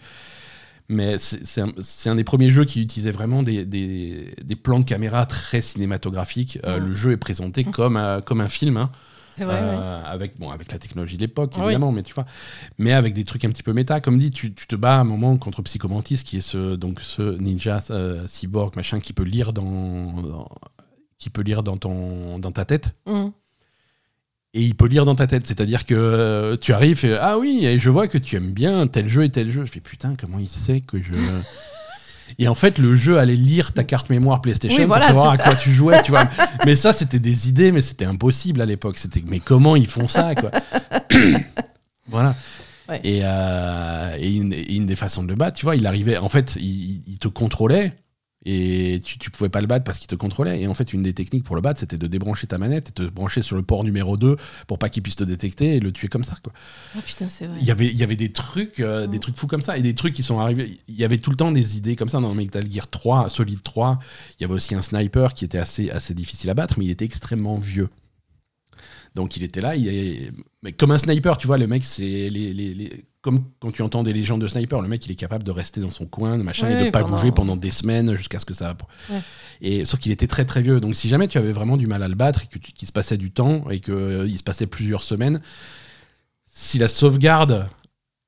Mais c'est un, des premiers jeux qui utilisait vraiment des, des, des plans de caméra très cinématographiques. Euh. Le jeu est présenté comme, un- comme un film. hein. C'est vrai, ouais. Euh, avec, bon, avec la technologie de l'époque, oui. évidemment, mais tu vois, mais avec des trucs un petit peu méta. Comme dit, tu, tu te bats à un moment contre Psychomantis, qui est ce, donc ce ninja euh, cyborg machin qui peut lire dans, dans- qui peut lire dans, ton, dans ta tête. Mm. Et il peut lire dans ta tête, c'est-à-dire que euh, tu arrives et ah oui, et je vois que tu aimes bien tel jeu et tel jeu. Je fais putain, comment il sait que je. Et en fait, le jeu allait lire ta carte mémoire PlayStation Oui, voilà, pour savoir à quoi tu jouais, tu vois. mais ça, c'était des idées, mais c'était impossible à l'époque. C'était, mais comment ils font ça, quoi? Voilà. Ouais. Et, euh, et une, et une des façons de le battre, tu vois, il arrivait, en fait, il, il te contrôlait et tu, tu pouvais pas le battre parce qu'il te contrôlait. Et en fait, une des techniques pour le battre, c'était de débrancher ta manette et te brancher sur le port numéro 2 pour pas qu'il puisse te détecter et le tuer comme ça, quoi. Ah putain, c'est vrai. Il y avait, y avait des trucs, euh, des Mm. trucs fous comme ça, et des trucs qui sont arrivés. Il y avait tout le temps des idées comme ça dans Metal Gear 3, Solid 3. Il y avait aussi un sniper qui était assez, assez difficile à battre, mais il était extrêmement vieux. Donc il était là, il est- mais comme un sniper, tu vois, le mec, c'est les, les- les- comme quand tu entends des légendes de sniper, le mec, il est capable de rester dans son coin, de machin, Oui, et de oui, pas pendant- bouger pendant des semaines jusqu'à ce que ça. Ouais. Et sauf qu'il était très très vieux. Donc si jamais tu avais vraiment du mal à le battre et que tu- qu'il se passait du temps et qu'il se passait plusieurs semaines, si la sauvegarde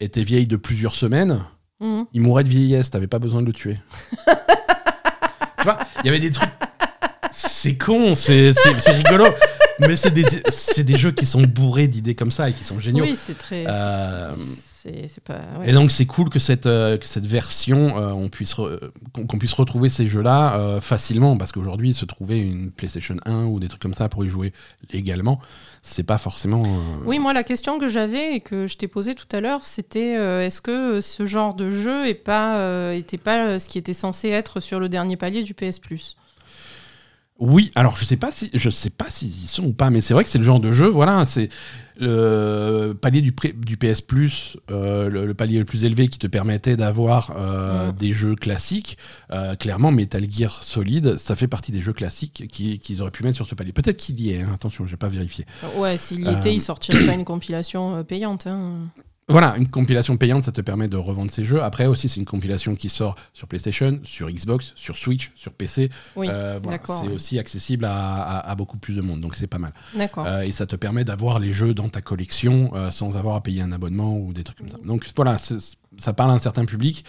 était vieille de plusieurs semaines, Mm. il mourrait de vieillesse, t'avais pas besoin de le tuer. tu vois, il y avait des trucs. C'est con, c'est c'est- c'est rigolo, mais c'est des, c'est des jeux qui sont bourrés d'idées comme ça et qui sont géniaux. Oui, c'est très. Euh, C'est c'est pas. ouais. et donc c'est cool que cette, euh, que cette version, euh, on puisse qu'on puisse retrouver ces jeux-là euh, facilement, parce qu'aujourd'hui, se trouver une PlayStation 1 ou des trucs comme ça pour y jouer légalement, c'est pas forcément. Oui, moi, la question que j'avais et que je t'ai posée tout à l'heure, c'était est-ce que ce genre de jeu est pas, était pas ce qui était censé être sur le dernier palier du PS Plus? Oui, alors je sais pas si je sais pas s'ils y sont ou pas, mais c'est vrai que c'est le genre de jeu. Voilà, c'est le palier du, pré- du PS Plus, euh, le, le palier le plus élevé qui te permettait d'avoir euh, Mm. des jeux classiques. Euh, clairement, Metal Gear Solid, ça fait partie des jeux classiques qui- qu'ils auraient pu mettre sur ce palier. Peut-être qu'il y est. hein, attention, j'ai pas vérifié. Ouais, s'il y était, il sortirait pas une compilation payante. hein. Voilà, une compilation payante, ça te permet de revendre ces jeux. Après aussi, c'est une compilation qui sort sur PlayStation, sur Xbox, sur Switch, sur PC. Oui, Euh, voilà, c'est aussi accessible à, à- à beaucoup plus de monde, donc c'est pas mal. D'accord. Euh, et ça te permet d'avoir les jeux dans ta collection euh, sans avoir à payer un abonnement ou des trucs comme ça. Donc voilà, ça parle à un certain public.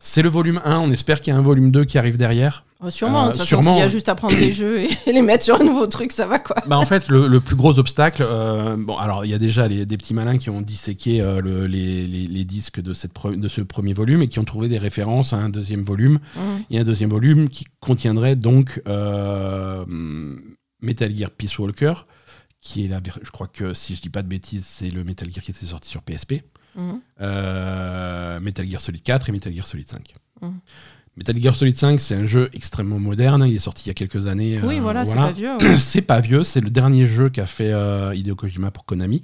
C'est le volume 1, on espère qu'il y a un volume 2 qui arrive derrière. Oh, sûrement, euh, de toute façon, sûrement. s'il y a juste à prendre des jeux et les mettre sur un nouveau truc, ça va quoi. Bah en fait, le, le plus gros obstacle, euh, bon, alors il y a déjà les- des petits malins qui ont disséqué euh, le- les, les- les disques de, cette pre- de ce premier volume et qui ont trouvé des références à un deuxième volume. Mhm. Et un deuxième volume qui contiendrait donc euh, Metal Gear Peace Walker, qui est la, ver- je crois que si je dis pas de bêtises, c'est le Metal Gear qui était sorti sur PSP. Mhm. Euh, Metal Gear Solid 4 et Metal Gear Solid 5. Mhm. Metal Gear Solid 5, c'est un jeu extrêmement moderne. Il est sorti il y a quelques années. Oui, euh, voilà, c'est pas vieux. ouais. c'est pas vieux, c'est le dernier jeu qu'a fait euh, Hideo Kojima pour Konami.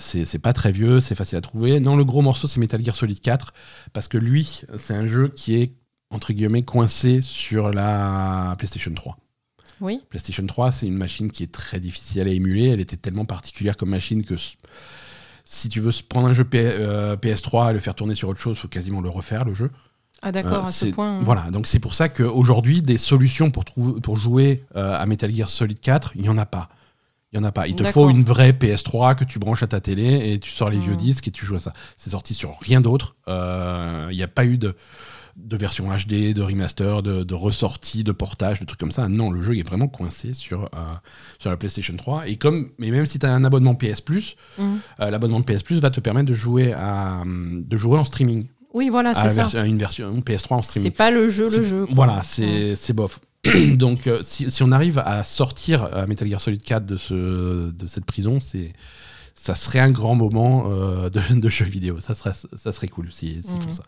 C'est c'est pas très vieux, c'est facile à trouver. Non, le gros morceau, c'est Metal Gear Solid 4, parce que lui, c'est un jeu qui est, entre guillemets, coincé sur la PlayStation 3. Oui. PlayStation 3, c'est une machine qui est très difficile à émuler. Elle était tellement particulière comme machine que si tu veux prendre un jeu P- euh, PS3 et le faire tourner sur autre chose, faut quasiment le refaire, le jeu. Ah d'accord, Euh, à ce point. Voilà, donc c'est pour ça qu'aujourd'hui, des solutions pour, pour jouer euh, à Metal Gear Solid 4, il n'y en a pas. Il en a pas. Il te faut une vraie PS3 que tu branches à ta télé et tu sors les vieux Mhm. disques et tu joues à ça. C'est sorti sur rien d'autre. Il n'y a pas eu de, de version HD, de remaster, de, de ressortie, de portage, de trucs comme ça. Non, le jeu est vraiment coincé sur, euh, sur la PlayStation 3. Et comme, mais même si tu as un abonnement PS Plus, euh, l'abonnement PS Plus va te permettre de jouer, à, de jouer en streaming. Oui, voilà, c'est ça. à une version PS3 en C'est streaming. pas le jeu, le C'est- jeu. quoi. Voilà, c'est c'est bof. Donc, euh, si, si on arrive à sortir Metal Gear Solid 4 de, ce, de cette prison, c'est ça serait un grand moment de, de jeu vidéo. Ça serait, ça serait cool si, font ça.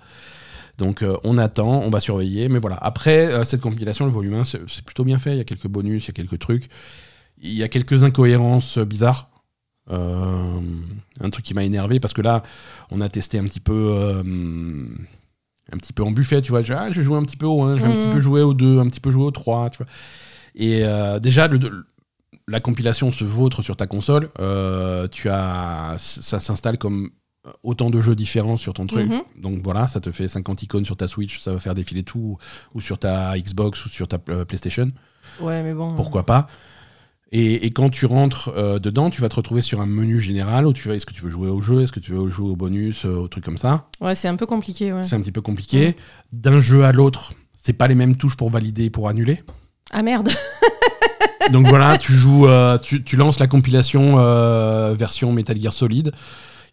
Donc, euh, on attend, on va surveiller. Mais voilà, après euh, cette compilation, le volume 1, c'est plutôt bien fait. Il y a quelques bonus, il y a quelques trucs. Il y a quelques incohérences bizarres. Euh, un truc qui m'a énervé parce que là, on a testé un petit peu. un petit peu en buffet, tu vois. Je, ah, je joue un petit peu au 1, j'ai un Mhm. petit peu joué au 2, un petit peu joué au 3, tu vois. Et déjà, le- la compilation se vautre sur ta console. euh, tu as, ça s'installe comme autant de jeux différents sur ton truc. Mhm. Donc voilà, ça te fait 50 icônes sur ta Switch, ça va faire défiler tout, ou sur ta Xbox ou sur ta euh, PlayStation. Ouais, mais bon. Pourquoi pas et, et quand tu rentres euh, dedans, tu vas te retrouver sur un menu général où tu vas, est-ce que tu veux jouer au jeu, est-ce que tu veux jouer au bonus, euh, au truc comme ça. Ouais, c'est un peu compliqué, ouais. C'est un petit peu compliqué. D'un jeu à l'autre, c'est pas les mêmes touches pour valider et pour annuler. Ah merde. Donc voilà, tu joues, euh, tu, tu lances la compilation euh, version Metal Gear Solid.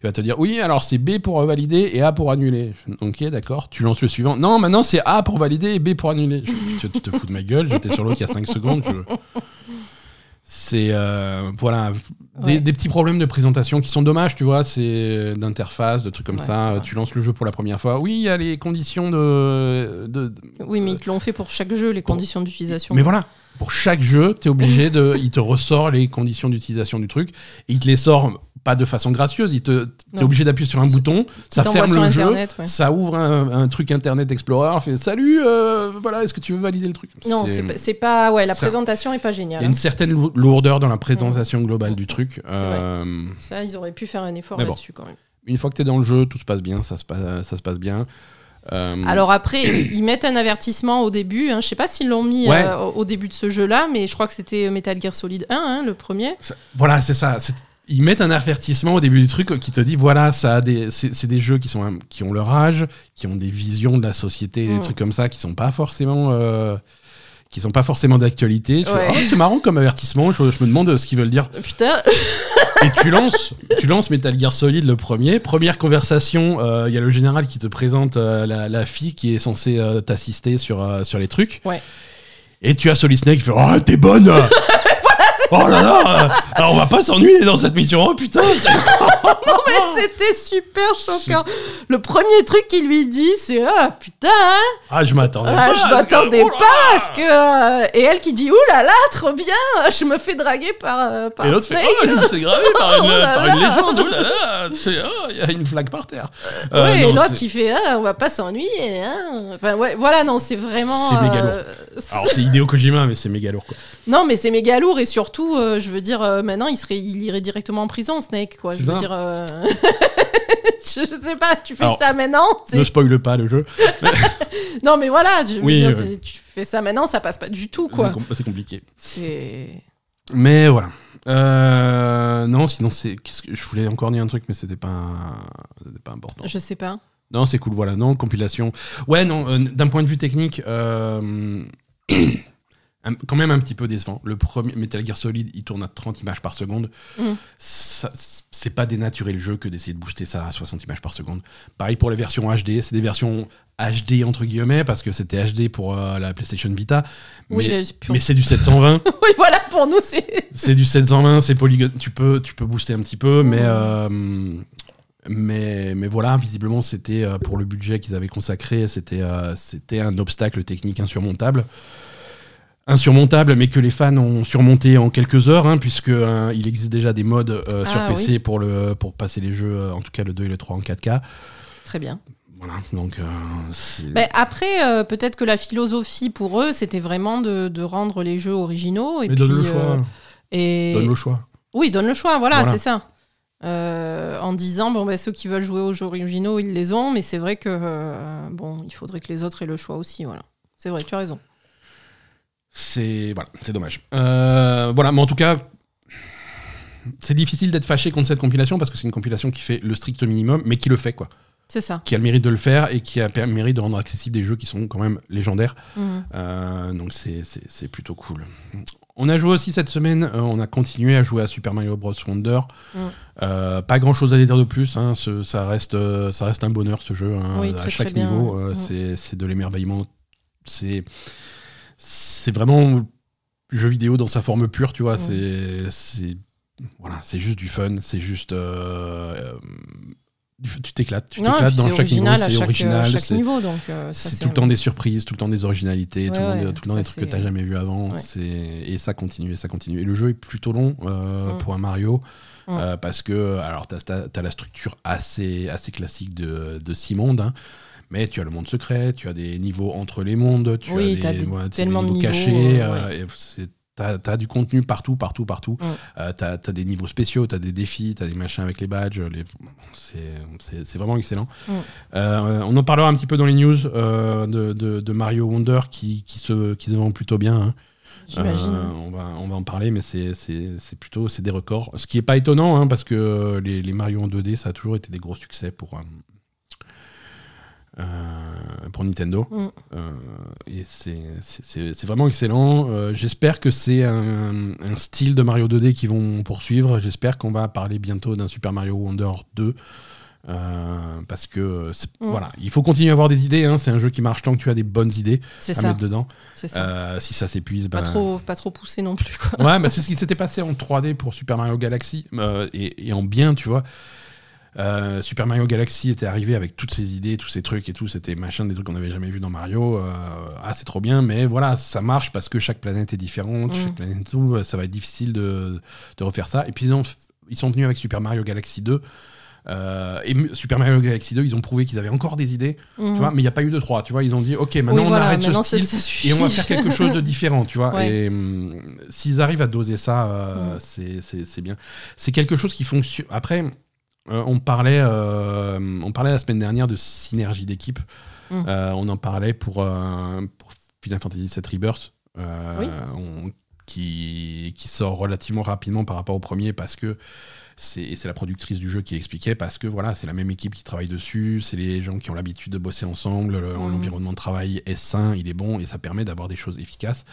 Il va te dire oui, alors c'est B pour valider et A pour annuler. Ok, d'accord. Tu lances le suivant. Non, maintenant c'est A pour valider et B pour annuler. Je- tu te fous de ma gueule. J'étais sur l'autre il y a 5 secondes. je- C'est euh, voilà des, Ouais. des petits problèmes de présentation qui sont dommages, tu vois. C'est d'interface, de trucs comme Ouais, ça. Tu lances le jeu pour la première fois. Oui, il y a les conditions de, de, de- Oui, mais ils te l'ont fait pour chaque jeu, les conditions d'utilisation. mais voilà, pour chaque jeu, tu es obligé de. il te ressort les conditions d'utilisation du truc. Et il te les sort pas de façon gracieuse. Il te, t'es obligé d'appuyer sur un bouton, ça ferme le jeu, Internet, ouais. ça ouvre un, un truc Internet Explorer, fait salut, euh, voilà, est-ce que tu veux valider le truc? Non, c'est pas-. Ouais, la ça- présentation est pas Il géniale. y a une certaine lou- lourdeur dans la présentation globale du truc. Euh, Ça, ils auraient pu faire un effort bon. là-dessus quand même. une fois que tu es dans le jeu, tout se passe bien, ça se passe, ça se passe bien. Euh, Alors après, ils mettent un avertissement au début. Hein. Je sais pas s'ils l'ont mis Ouais. euh, au début de ce jeu-là, mais je crois que c'était Metal Gear Solid 1, hein, le premier. Ça- Voilà, c'est ça. Ils mettent un avertissement au début du truc qui te dit voilà, ça des, c'est, des jeux qui sont qui ont leur âge, qui ont des visions de la société, des Mm. trucs comme ça, qui sont pas forcément euh, qui sont pas forcément d'actualité. Ouais. Ah, c'est marrant comme avertissement. Je, je me demande ce qu'ils veulent dire. Putain, Et tu lances, tu lances Metal Gear Solid le premier. Première conversation, euh, il y a le général qui te présente euh, la, la fille qui est censée euh, t'assister sur sur les trucs. Ouais. Et tu as Solid Snake qui fait oh t'es bonne. Oh là là, euh, alors on va pas s'ennuyer dans cette mission. Oh putain. mais c'était super choquant. Le premier truc qu'il lui dit, c'est Ah putain, hein, Ah, je m'attendais ah, pas. je parce que- m'attendais oh là pas à ce que. euh, Et elle qui dit Ouh là là, trop bien, je me fais draguer par, euh, par Et l'autre fait Snake. Oh, me suis gravé par une, Oh là par là. une légende. Oh là là. C'est- oh, Il y a une flaque par terre. Euh, et non, l'autre c'est- qui fait ah, on va pas s'ennuyer. Hein. Enfin, ouais, voilà, non, c'est vraiment. C'est méga euh, Alors, c'est Hideo Kojima, mais c'est méga lourd. Quoi. Non, mais c'est méga lourd et surtout, euh, je veux dire, euh, maintenant, il, serait, il irait directement en prison, Snake, quoi. Je veux ça. dire. euh, je, je sais pas, tu fais Alors, ça maintenant c'est- Ne spoile pas le jeu. Non, mais voilà, je veux Oui, dire, tu fais ça maintenant, ça passe pas du tout, C'est quoi. com- C'est compliqué. C'est. Mais voilà. Euh, non, sinon, c'est. qu'est-ce que- Je voulais encore dire un truc, mais c'était pas, c'était pas important. Je sais pas. Non, c'est cool, voilà. Non, compilation. Ouais, non, euh, d'un point de vue technique, euh, un- quand même un petit peu décevant. Le premier Metal Gear Solid, il tourne à 30 images par seconde. Ça- C'est pas dénaturer le jeu que d'essayer de booster ça à 60 images par seconde. Pareil pour les versions HD, c'est des versions HD entre guillemets, parce que c'était HD pour euh, la PlayStation Vita. Mais mais c'est du 720. oui, voilà, pour nous, c'est. c'est du 720, c'est polygone. Tu peux, tu peux booster un petit peu, mais, Mhm. euh, mais, mais voilà, visiblement, c'était euh, pour le budget qu'ils avaient consacré, c'était euh, c'était un obstacle technique insurmontable. Insurmontable, mais que les fans ont surmonté en quelques heures, hein, puisque euh, il existe déjà des modes euh, sur Ah, PC pour, le, pour passer les jeux, euh, en tout cas le 2 et le 3 en 4K. Très bien. Voilà, donc euh, Mais après, euh, peut-être que la philosophie pour eux, c'était vraiment de, de rendre les jeux originaux. Et mais puis, donne le euh, choix. et... Donne le choix. Oui, donne le choix, voilà, Voilà. c'est ça. Euh, en disant, bon, bah, ceux qui veulent jouer aux jeux originaux, ils les ont, mais c'est vrai que, euh, bon, il faudrait que les autres aient le choix aussi, voilà. C'est vrai, tu as raison. C'est voilà, c'est dommage. Euh, voilà, mais en tout cas, c'est difficile d'être fâché contre cette compilation parce que c'est une compilation qui fait le strict minimum, mais qui le fait quoi. C'est ça. Qui a le mérite de le faire et qui a le mérite de rendre accessible des jeux qui sont quand même légendaires. Mhm. Euh, donc c'est- c'est c'est plutôt cool. On a joué aussi cette semaine, euh, on a continué à jouer à Super Mario Bros. Wonder. Mm. Euh, pas grand chose à dire de plus, hein, ce- ça, reste, euh, ça reste un bonheur ce jeu. hein, Oui, à très, chaque très niveau, euh, Mm. c'est- c'est de l'émerveillement. C'est c'est vraiment jeu vidéo dans sa forme pure, tu vois. C'est voilà, c'est juste du fun, c'est juste. euh, euh, tu t'éclates, tu t'éclates dans chaque niveau, c'est original. chaque c'est- niveau. Donc, euh, c'est tout le temps des surprises, tout le temps des originalités, tout, le Ouais, monde- ouais, tout le temps des trucs que n'as jamais vu avant. Et ça continue, et ça continue. Et le jeu est plutôt long euh, Mm. pour un Mario. Mm. parce que, alors, tu as, la structure assez, assez classique de, de six mondes. hein. Mais tu as le monde secret, tu as des niveaux entre les mondes, tu Oui, as des, ouais, tellement niveaux cachés. euh, euh, c'est- T'as as du contenu partout, partout, partout. Mm. Euh, t'as as des niveaux spéciaux, t'as des défis, t'as des machins avec les badges. Les... C'est- vraiment excellent. Mm. Euh, on en parlera un petit peu dans les news euh, de, de- de Mario Wonder qui, qui, se, qui se vend plutôt bien. hein. On, va, on va en parler, mais c'est plutôt c'est des records. Ce qui est pas étonnant, hein, parce que les, les Mario en 2D, ça a toujours été des gros succès pour, pour Nintendo. Mm. Euh, et c'est- vraiment excellent. Euh, J'espère que c'est un, un style de Mario 2D qu'ils vont poursuivre. J'espère qu'on va parler bientôt d'un Super Mario Wonder 2. euh, parce que Mm. voilà, il faut continuer à avoir des idées. hein. C'est un jeu qui marche tant que tu as des bonnes idées à ça. mettre dedans. Ça. Euh, si ça s'épuise, Pas, ben- trop, pas trop poussé non plus. Quoi. Ouais, mais c'est ce qui s'était passé en 3D pour Super Mario Galaxy euh, et, et en bien, tu vois. Euh, Super Mario Galaxy était arrivé avec toutes ses idées, tous ces trucs et tout, c'était machin, des trucs qu'on n'avait jamais vu dans Mario. euh, ah, c'est trop bien, mais voilà, ça marche parce que chaque planète est différente, Mm. chaque planète et tout, ça va être difficile de, de refaire ça. Et puis ils, ont, ils sont venus avec Super Mario Galaxy 2. euh, et Super Mario Galaxy 2, ils ont prouvé qu'ils avaient encore des idées, tu vois, mais il n'y a pas eu de 3, tu vois, ils ont dit, ok, maintenant Oui, on voilà, arrête ce maintenant, style, ça suffit. et on va faire quelque chose de différent, tu vois. Ouais. Et hum, s'ils arrivent à doser ça, euh, Mm. c'est bien. C'est quelque chose qui fonctionne. Après, euh, on, parlait, euh, on parlait la semaine dernière de synergie d'équipe. Mm. Euh, on en parlait pour, pour Final Fantasy VII Rebirth, Oui. on- qui, qui sort relativement rapidement par rapport au premier parce que c'est et c'est la productrice du jeu qui expliquait parce que voilà c'est la même équipe qui travaille dessus c'est les gens qui ont l'habitude de bosser ensemble le- Mhm. l'environnement de travail est sain il est bon et ça permet d'avoir des choses efficaces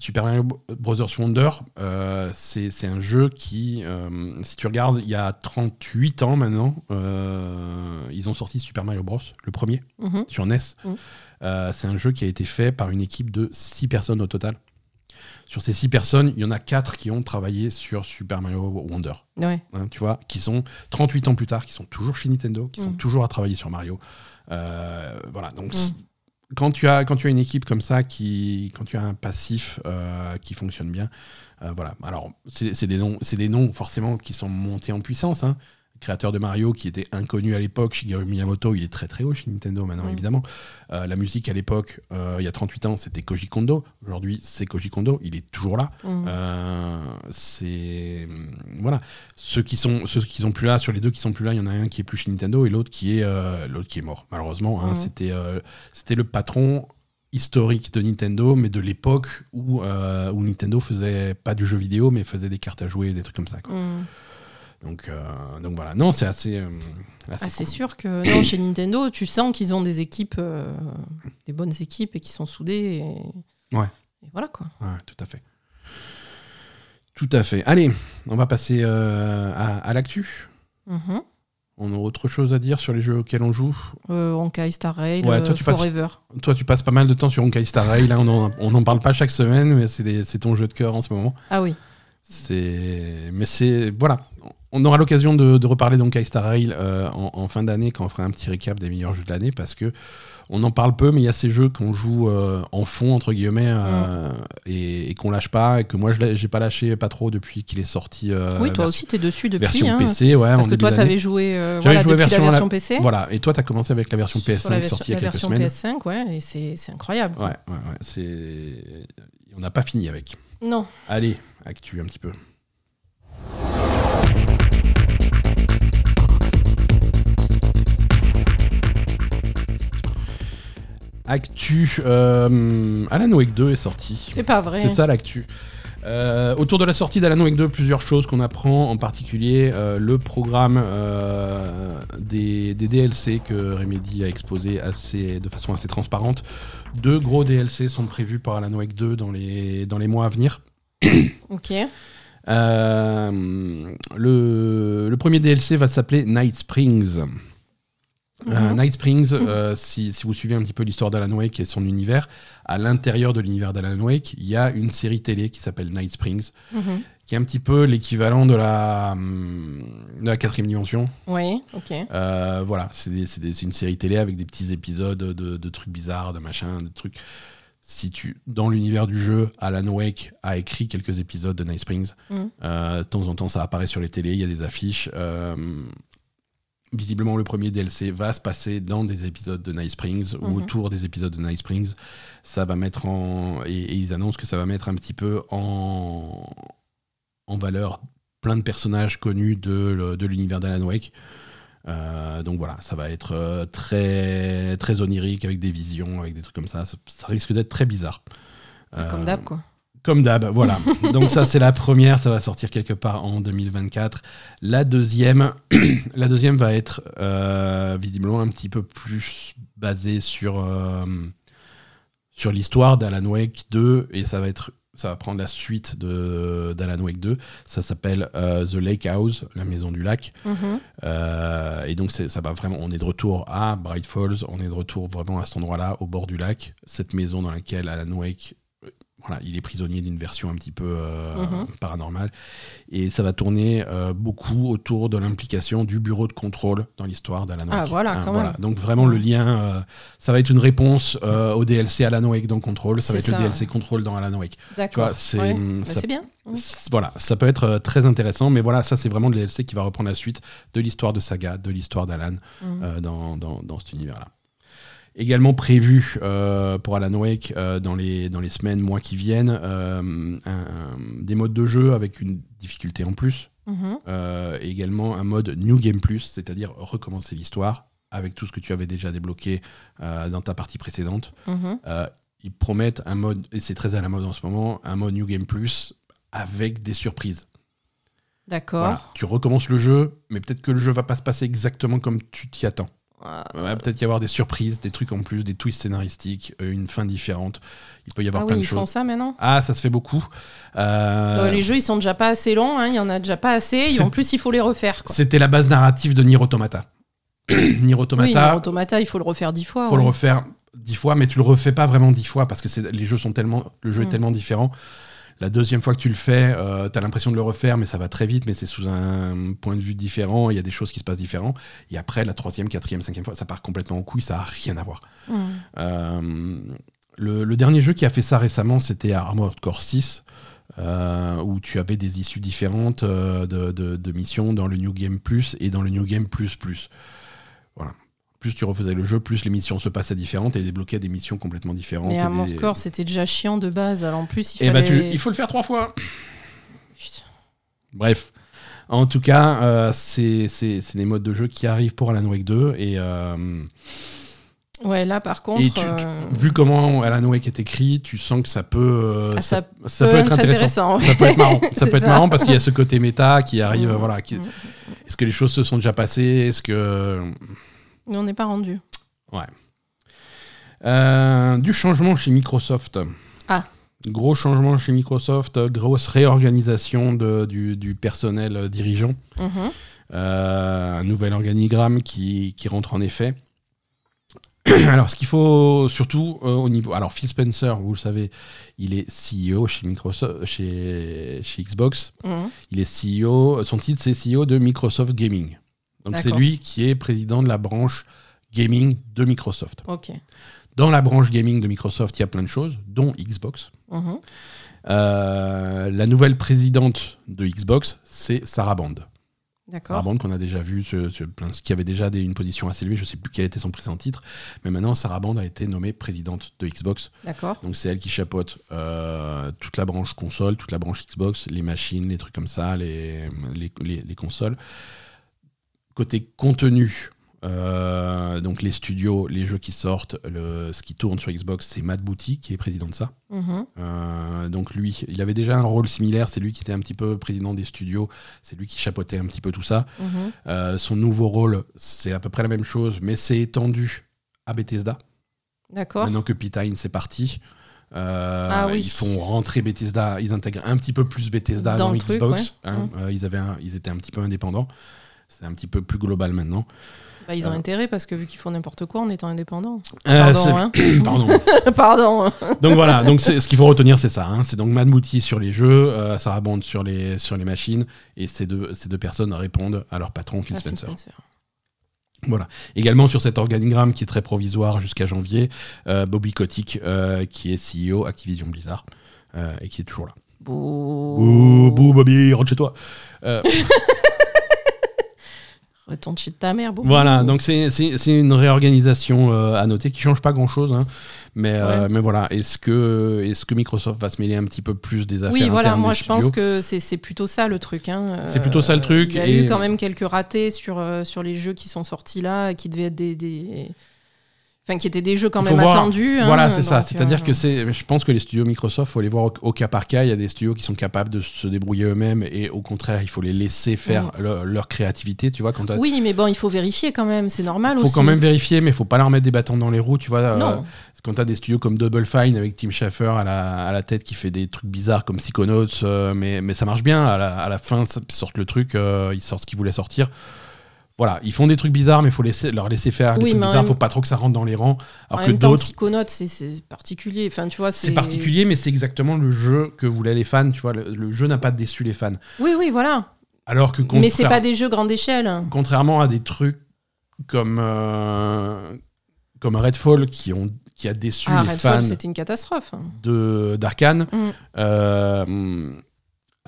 Super Mario Bros. Wonder, euh, c'est un jeu qui, euh, si tu regardes, il y a 38 ans maintenant, euh, ils ont sorti Super Mario Bros. le premier Mhm. sur NES. Mhm. Euh, c'est un jeu qui a été fait par une équipe de 6 personnes au total. Sur ces 6 personnes, il y en a 4 qui ont travaillé sur Super Mario Wonder. Ouais. hein, tu vois, qui sont 38 ans plus tard, qui sont toujours chez Nintendo, qui sont Mm. toujours à travailler sur Mario. Voilà, donc quand, tu as, quand tu as une équipe comme ça, qui, quand tu as un passif euh, qui fonctionne bien, euh, voilà. Alors, c'est des, noms- c'est des noms forcément qui sont montés en puissance. Hein. Créateur de Mario qui était inconnu à l'époque, Shigeru Miyamoto, il est très très haut chez Nintendo maintenant, Mm. évidemment. Euh, la musique à l'époque, euh, il y a 38 ans, c'était Koji Kondo. Aujourd'hui, c'est Koji Kondo, il est toujours là. Mhm. Euh, c'est voilà ceux qui sont ceux qui sont plus là sur les deux qui sont plus là il y en a un qui est plus chez Nintendo et l'autre qui est l'autre qui est mort malheureusement hein. C'était c'était le patron historique de Nintendo mais de l'époque où où Nintendo faisait pas du jeu vidéo mais faisait des cartes à jouer des trucs comme ça quoi. Donc euh, donc voilà non c'est assez, euh, assez Ah, c'est cool. sûr que non, chez Nintendo, tu sens qu'ils ont des équipes, euh, des bonnes équipes et qui sont soudées. Et, Ouais. et voilà quoi. Ouais, tout à fait tout à fait allez on va passer euh, à, à l'actu Mhm. on a autre chose à dire sur les jeux auxquels on joue? Euh, Honkai Star Rail, Ouais, toi, tu passes- Forever. Toi, tu passes pas mal de temps sur Honkai Star Rail. Là, on en, on en parle pas chaque semaine, mais c'est des- c'est ton jeu de cœur en ce moment. Ah oui. C'est, mais c'est voilà. On aura l'occasion de, de reparler d'Honkai Star Rail euh, en, en fin d'année quand on fera un petit récap des meilleurs jeux de l'année parce que on en parle peu, mais il y a ces jeux qu'on joue euh, en fond entre guillemets euh, et, et qu'on lâche pas et que moi je j'ai pas lâché pas trop depuis qu'il est sorti. oui, toi aussi, t'es dessus depuis. Version hein. PC, ouais. Parce que toi, t'avais joué, voilà, joué version la à la- version PC. Voilà. Et toi, t'as commencé avec la version Sur PS5 la, version- sortie il y a la quelques version semaines. PS5, ouais, et c'est c'est incroyable. Ouais, ouais, ouais. C'est, on n'a pas fini avec. Non. Allez, actu un petit peu. Actu, euh, Alan Wake 2 est sorti. C'est pas vrai. C'est ça l'actu. Euh, autour de la sortie d'Alan Wake 2, plusieurs choses qu'on apprend, en particulier euh, le programme des, des DLC que Remedy a exposé assez, de façon assez transparente. Deux gros DLC sont prévus par Alan Wake 2 dans les, dans les mois à venir. Ok. Euh, le, le premier DLC va s'appeler Night Springs. Euh, Mhm. Night Springs, euh, si, si vous suivez un petit peu l'histoire d'Alan Wake et son univers, à l'intérieur de l'univers d'Alan Wake, il y a une série télé qui s'appelle Night Springs, Mhm. Qui est un petit peu l'équivalent de la, hum, de la quatrième dimension. Oui, ok. Euh, voilà, c'est une série télé avec des petits épisodes de, de trucs bizarres, de machins, de trucs. Si tu, dans l'univers du jeu, Alan Wake a écrit quelques épisodes de Night Springs. Mhm. Euh, de temps en temps, ça apparaît sur les télés, il y a des affiches. Euh, visiblement, le premier DLC va se passer dans des épisodes de Night Springs ou Mhm. autour des épisodes de Night Springs. Ça va mettre en. Et, et ils annoncent que ça va mettre un petit peu en, en valeur plein de personnages connus de, l'univers d'Alan Wake. Euh, donc voilà, ça va être euh, très, très onirique avec des visions, avec des trucs comme ça. Ça, ça risque d'être très bizarre. Comme Euh, d'hab, quoi. comme d'hab, voilà. Donc ça c'est la première, ça va sortir quelque part en 2024. La deuxième, la deuxième va être euh, visiblement un petit peu plus basée sur sur l'histoire d'Alan Wake 2 et ça va être ça va prendre la suite de d'Alan Wake 2. Ça s'appelle euh, The Lake House, la maison du lac. Mhm. Euh, et donc ça va vraiment, on est de retour à Bright Falls, on est de retour vraiment à cet endroit-là, au bord du lac, cette maison dans laquelle Alan Wake, voilà, il est prisonnier d'une version un petit peu euh, Mhm. paranormale. Et ça va tourner euh, beaucoup autour de l'implication du bureau de contrôle dans l'histoire d'Alan Wake. Ah, voilà, quand même. Donc vraiment le lien, euh, ça va être une réponse au DLC Alan Wake dans Control, ça va être le. DLC Control dans Alan Wake. D'accord. vois, c'est Ouais. hum, Bah, c'est bien. Voilà, ça peut être très intéressant, mais voilà, ça c'est vraiment le DLC qui va reprendre la suite de l'histoire de Saga, de l'histoire d'Alan Mhm. dans, dans, dans cet univers-là. Également prévu euh, pour Alan Wake euh, dans, les, dans les semaines, mois qui viennent, euh, un- un- des modes de jeu avec une difficulté en plus, Mhm. euh, et également un mode New Game Plus, c'est-à-dire recommencer l'histoire avec tout ce que tu avais déjà débloqué euh, dans ta partie précédente. Mhm. Euh, ils promettent un mode, et c'est très à la mode en ce moment, un mode New Game Plus avec des surprises. D'accord. Voilà. Tu recommences le jeu, mais peut-être que le jeu va pas se passer exactement comme tu t'y attends. Il va peut-être y avoir des surprises, des trucs en plus, des twists scénaristiques, euh, une fin différente. Il peut y avoir Ah plein oui, de ils font choses. ça maintenant? Ah, ça se fait beaucoup. Euh, Euh, Les jeux, ils sont déjà pas assez longs, hein, il y en a déjà pas assez, et en plus, il faut les refaire. C'était la base narrative de Nier Automata. Nier Oui, Automata, Nier Automata, il faut le refaire dix fois. faut le refaire dix fois, mais tu le refais pas vraiment dix fois parce que les jeux sont tellement, le jeu est Mm. tellement différent. La deuxième fois que tu le fais, tu as l'impression de le refaire, mais ça va très vite, mais c'est sous un point de vue différent, il y a des choses qui se passent différents. Et après, la troisième, quatrième, cinquième fois, ça part complètement en couille, ça a rien à voir. Mhm. Euh, le, le dernier jeu qui a fait ça récemment, c'était Armored Core 6, euh, où tu avais des issues différentes euh, de, de- de missions dans le New Game Plus et dans le New Game Plus Plus. Voilà. Plus tu refaisais le jeu, plus les missions se passaient différentes et débloquaient des missions complètement différentes. Mais et à mon des- score, c'était déjà chiant de base. Alors en plus, il Eh ben, fallait. tu- il faut le faire trois fois. Putain. Bref. En tout cas, euh, c'est des modes de jeu qui arrivent pour Alan Wake 2 et, euh, Ouais, là par contre. et tu- tu- euh, vu comment Alan Wake est écrit, tu sens que ça peut, Ah, ça ça peut peut être intéressant. Ça peut être marrant. ça peut être marrant parce qu'il y a ce côté méta qui arrive. Mm. Voilà. qui- Mm. Est-ce que les choses se sont déjà passées? Est-ce que Mais on n'est pas rendu. Euh, du changement chez Microsoft Ah. Gros changement chez Microsoft, grosse réorganisation de- du, du personnel dirigeant. Mhm. Euh, un nouvel organigramme qui, qui rentre en effet. Alors, ce qu'il faut surtout euh, au niveau. Alors, Phil Spencer, vous le savez, il est CEO chez Microsoft, chez, chez Xbox. Mhm. Il est CEO, son titre c'est CEO de Microsoft Gaming. Donc c'est lui qui est président de la branche gaming de Microsoft. Dans la branche gaming de Microsoft, il y a plein de choses, dont Xbox. Mhm. Euh, la nouvelle présidente de Xbox, c'est Sarah Band. Sarah. Band qu'on a déjà vu, ce- ce- plein- qui avait déjà des- une position assez élevée, je ne sais plus quel était son précédent titre, mais maintenant Sarah Band a été nommée présidente de Xbox. D'accord. Donc c'est elle qui chapeaute euh, toute la branche console, toute la branche Xbox, les machines, les trucs comme ça, les, les, les- les consoles. Côté contenu, Euh, donc les studios, les jeux qui sortent, le, ce qui tourne sur Xbox, c'est Matt Booty qui est président de ça. Mhm. Euh, donc lui, il avait déjà un rôle similaire, c'est lui qui était un petit peu président des studios, c'est lui qui chapeautait un petit peu tout ça. Mhm. Euh, son nouveau rôle, c'est à peu près la même chose, mais c'est étendu à Bethesda. D'accord. Maintenant que Pete Hines est parti, euh, Ah oui. ils font rentrer Bethesda, ils intègrent un petit peu plus Bethesda Dans dans, le truc, Xbox. ouais. hein. Euh, ils, avaient un- ils étaient un petit peu indépendants. C'est un petit peu plus global maintenant. Bah, ils ont Euh. intérêt parce que vu qu'ils font n'importe quoi en étant indépendants. Euh, Pardon, c'est- hein. Pardon. Pardon. donc voilà, donc ce qu'il faut retenir, c'est ça. hein. C'est donc Matt Booty sur les jeux, euh, Sarah Bond sur les, sur les machines, et ces deux, ces deux personnes répondent à leur patron Phil Phil Spencer. Voilà. Également sur cet organigramme qui est très provisoire jusqu'à janvier, euh, Bobby Kotick, euh, qui est CEO Activision Blizzard, euh, et qui est toujours là. Bouh. Bouh, bouh, Bobby, rentre chez toi. Euh, Retourne chez ta mère. Bouh. voilà, donc c'est une réorganisation euh, à noter qui change pas grand chose, mais, euh, Ouais. mais voilà. Est-ce que, est que Microsoft va se mêler un petit peu plus des affaires Oui, voilà, moi je pense studios que c'est plutôt ça le truc. hein. C'est plutôt ça le truc, Il y a et- eu quand même quelques ratés sur, euh, sur les jeux qui sont sortis là, qui devaient être des. des- Enfin, qui étaient des jeux quand Il faut même voir. attendus. hein, Voilà, c'est ça. C'est-à-dire euh, que c'est, je pense que les studios Microsoft, faut les voir au, au cas par cas. Il y a des studios qui sont capables de se débrouiller eux-mêmes, et au contraire, il faut les laisser faire leur, leur créativité. Tu vois, quand Oui, mais bon, il faut vérifier quand même, c'est normal faut aussi. quand même vérifier, mais faut pas leur mettre des bâtons dans les roues. Tu vois, euh, quand tu as des studios comme Double Fine avec Tim Schafer à la, à la tête qui fait des trucs bizarres comme Psychonauts, euh, mais, mais ça marche bien. À la, à la fin, ils sortent le truc, euh, ils sortent ce qu'ils voulaient sortir. Voilà, ils font des trucs bizarres, mais il faut laisser, leur laisser faire Oui, des trucs bizarres. même- faut pas trop que ça rentre dans les rangs. Alors en que d'autres, Psychonauts, c'est- particulier. Enfin, tu vois, c'est particulier, mais c'est exactement le jeu que voulaient les fans. Tu vois, le, le jeu n'a pas déçu les fans. Oui, oui, voilà. Alors que Mais c'est pas des jeux grande échelle. contrairement à des trucs comme euh, comme Redfall qui ont qui a déçu Ah, les Redfall, fans c'était une catastrophe. de d'Arkane, Mm. euh,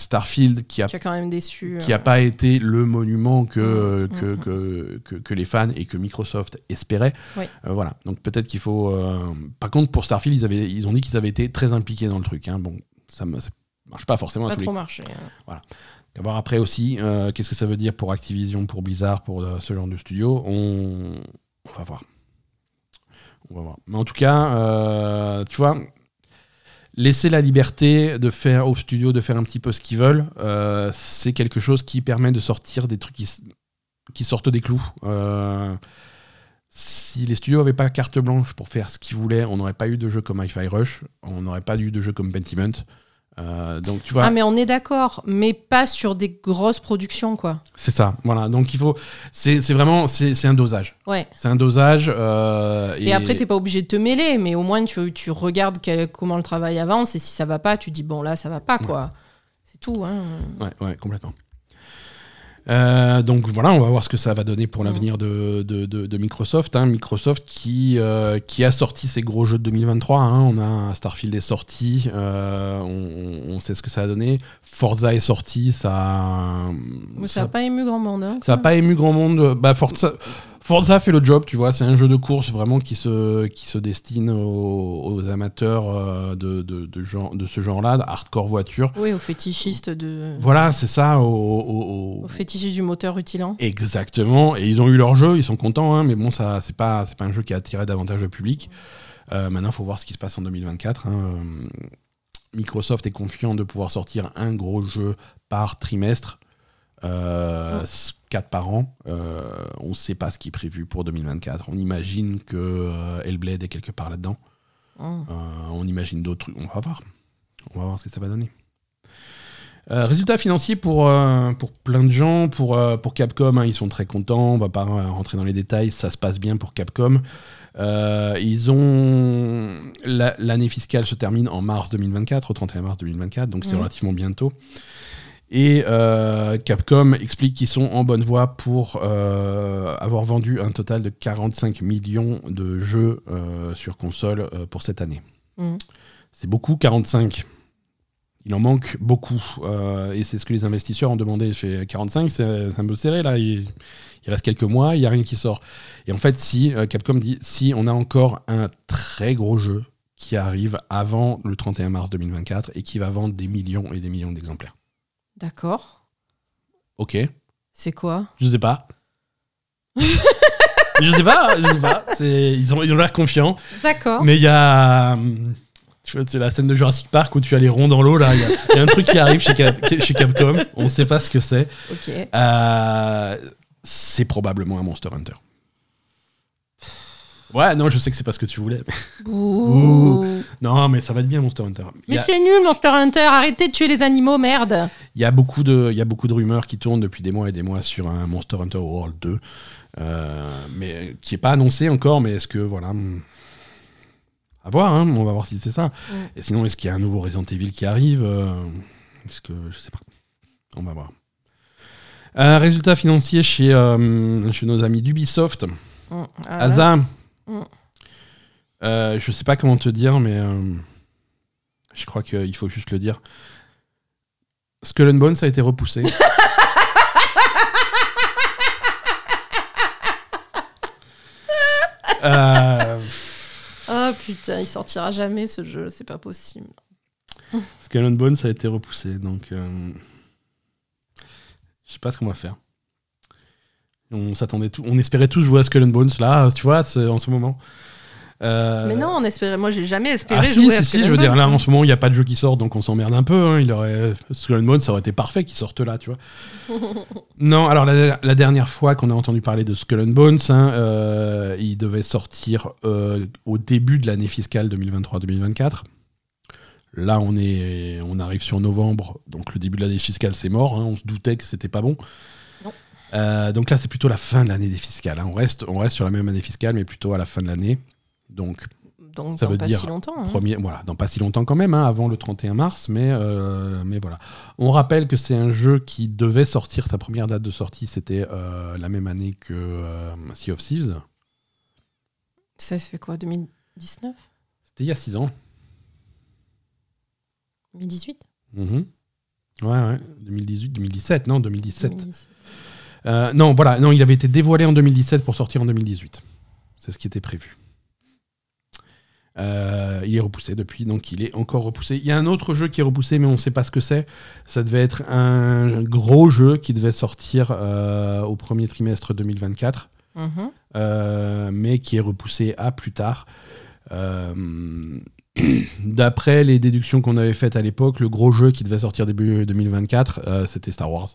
Starfield qui a Qui a quand même déçu. qui euh, a pas été le monument que, Mm, que, mm, que, que, que les fans et que Microsoft espéraient. Oui. Euh, voilà. Donc peut-être qu'il faut. euh, Par contre, pour Starfield, ils, avaient, ils ont dit qu'ils avaient été très impliqués dans le truc. hein. Bon, ça ne marche pas forcément à pas tous les trop marché. hein. À voir après aussi, euh, qu'est-ce que ça veut dire pour Activision, pour Blizzard, pour euh, ce genre de studio on... on va voir. On va voir. Mais en tout cas, euh, tu vois, laisser la liberté de faire aux studios de faire un petit peu ce qu'ils veulent, euh, c'est quelque chose qui permet de sortir des trucs qui sortent des clous. Euh, si les studios n'avaient pas carte blanche pour faire ce qu'ils voulaient, on n'aurait pas eu de jeux comme Hi-Fi Rush, on n'aurait pas eu de jeux comme Pentiment. Euh, donc tu vois, Ah, mais on est d'accord, mais pas sur des grosses productions, quoi. c'est ça. Voilà. Donc il faut, c'est c'est vraiment, c'est un dosage. Ouais. C'est un dosage. euh, Et, après, t'es pas obligé de te mêler, mais au moins tu, tu regardes quel- comment le travail avance, et si ça va pas, tu dis bon là, ça va pas, quoi. C'est tout, hein. Ouais, ouais, complètement. Euh, donc voilà, on va voir ce que ça va donner pour Mm. l'avenir de, de, de- de Microsoft. hein. Microsoft qui, euh, qui a sorti ses gros jeux de 2023. hein. On a Starfield est sorti, euh, on, on sait ce que ça a donné. Forza est sorti, ça, a- ça n'a pas ému grand monde. hein. ça a pas ému grand monde. Bah, Forza, Forza fait le job, tu vois. C'est un jeu de course vraiment qui se, qui se destine aux, aux amateurs euh, de, de, de, genre, de ce genre-là, de hardcore voiture. Oui, aux fétichistes de. Voilà, c'est ça. Au, au- au- Aux fétichistes du moteur rutilant. Exactement. Et ils ont eu leur jeu, ils sont contents, hein, mais bon, ça, c'est pas, c'est pas un jeu qui a attiré davantage le public. Euh, maintenant, il faut voir ce qui se passe en 2024. hein. Microsoft est confiant de pouvoir sortir un gros jeu par trimestre, euh, Ouais. 4 par an. Euh, on ne sait pas ce qui est prévu pour 2024. On imagine que euh, Hellblade est quelque part là-dedans. Hum. Euh, on imagine d'autres trucs. On va voir. On va voir ce que ça va donner. Euh, résultat financier pour, euh, pour plein de gens, pour, euh, pour Capcom, hein, ils sont très contents. On va pas euh, rentrer dans les détails, ça se passe bien pour Capcom. Euh, ils ont la- l'année fiscale se termine en mars 2024, au 31 mars 2024, donc c'est Mhm. relativement bientôt. Et euh, Capcom explique qu'ils sont en bonne voie pour euh, avoir vendu un total de 45 millions de jeux euh, sur console pour cette année. Mhm. C'est beaucoup, 45. Il en manque beaucoup. et c'est ce que les investisseurs ont demandé. Fait 45, c'est un peu serré là. Il, il reste quelques mois, il n'y a rien qui sort. Et en fait, si Capcom dit si on a encore un très gros jeu qui arrive avant le 31 mars 2024 et qui va vendre des millions et des millions d'exemplaires. D'accord. Ok, C'est quoi? Je sais pas. je sais pas, je sais pas. Ils ont ils ont l'air confiants. D'accord. Mais il y a. Tu vois, c'est la scène de Jurassic Park où tu as les ronds dans l'eau, là. Il y, a- il y a un truc qui arrive chez, Cap- chez Capcom. On ne sait pas ce que c'est. Ok. Euh, c'est probablement un Monster Hunter. Ouais, non, je sais que c'est pas ce que tu voulais. mais- Bouh. Non, mais ça va être bien, Monster Hunter. Il y Mais a, c'est nul, Monster Hunter. Arrêtez de tuer les animaux, merde. il y a beaucoup de, il y a beaucoup de rumeurs qui tournent depuis des mois et des mois sur un Monster Hunter World 2. euh, mais qui est pas annoncé encore, mais est-ce que, voilà. hum, À voir, hein, on va voir si c'est ça. Et sinon, est-ce qu'il y a un nouveau Resident Evil qui arrive euh, Est-ce que. Je sais pas. On va voir. Un résultat financier chez, euh, chez nos amis d'Ubisoft. Mm. Ah, Asa, Mm. euh, je sais pas comment te dire, mais euh, je crois qu'il faut juste le dire. Skull and Bones a été repoussé. Euh, Oh putain, il sortira jamais ce jeu, c'est pas possible. Skull and Bones a été repoussé, donc euh, je sais pas ce qu'on va faire. On s'attendait tout, on espérait tous jouer à Skull and Bones là, tu vois, en ce moment. Euh, Mais non, on espérait. Moi, j'ai jamais espéré Ah si, jouer à si, si, Skull je veux dire, là en ce moment, il n'y a pas de jeu qui sort, donc on s'emmerde un peu. hein. Il aurait... Skull and Bones, ça aurait été parfait qu'il sorte là, tu vois. non, alors la, la dernière fois qu'on a entendu parler de Skull and Bones, hein, euh, il devait sortir euh, au début de l'année fiscale 2023-2024. Là, on, est, on arrive sur novembre, donc le début de l'année fiscale, c'est mort. hein. On se doutait que c'était pas bon. Euh, donc là, c'est plutôt la fin de l'année des fiscales. hein. On, reste, on reste sur la même année fiscale, mais plutôt à la fin de l'année. Donc, Donc, Ça dans veut pas dire si longtemps. hein. Premier, voilà, dans pas si longtemps quand même, hein, avant le 31 mars, mais, euh, mais voilà. On rappelle que c'est un jeu qui devait sortir, sa première date de sortie, c'était euh, la même année que euh, Sea of Thieves. Ça fait quoi 2019 C'était il y a 6 ans. 2018 Mhm. Ouais, ouais, 2018, 2017, non, 2017. 2017. Euh, non, voilà, non, il avait été dévoilé en 2017 pour sortir en 2018. C'est ce qui était prévu. Euh, il est repoussé depuis, donc il est encore repoussé. Il y a un autre jeu qui est repoussé, mais on ne sait pas ce que c'est. Ça devait être un gros jeu qui devait sortir euh, au premier trimestre 2024, Mhm. euh, mais qui est repoussé à plus tard. D'après les déductions qu'on avait faites à l'époque, le gros jeu qui devait sortir début 2024, euh, c'était Star Wars.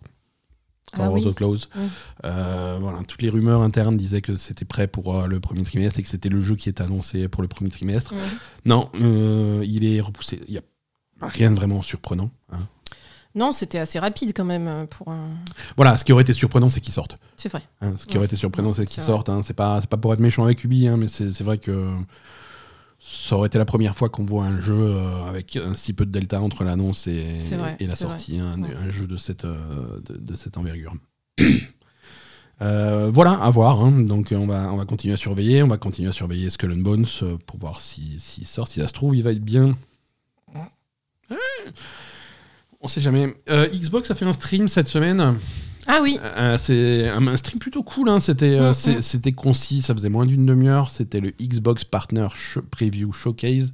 Star Ah Wars oui. Outlaws. Euh, voilà, toutes les rumeurs internes disaient que c'était prêt pour euh, le premier trimestre et que c'était le jeu qui était annoncé pour le premier trimestre. Non, euh, il est repoussé. Il n'y a rien de vraiment surprenant. hein. Non, c'était assez rapide quand même pour un. Voilà, ce qui aurait été surprenant, c'est qu'il sorte. C'est vrai. hein. Ce qui Ouais. aurait été surprenant, c'est C'est qu'il vrai. sorte. hein. C'est pas, pas pour être méchant avec Ubi, hein, mais c'est vrai que ça aurait été la première fois qu'on voit un jeu euh, avec un si peu de delta entre l'annonce et, C'est vrai, et la sortie, hein, un, Ouais. un jeu de cette, euh, de, de cette envergure. Euh, voilà, à voir. hein. Donc on va, on va continuer à surveiller. On va continuer à surveiller Skull and Bones euh, pour voir s'il si, s'il sort. Si ça se trouve, il va être bien. On sait jamais. Euh, Xbox a fait un stream cette semaine. Ah oui. Euh, c'est un, un stream plutôt cool. hein. C'était euh, Mm, mm. c'était concis. Ça faisait moins d'une demi-heure. C'était le Xbox Partner Sh- Preview Showcase.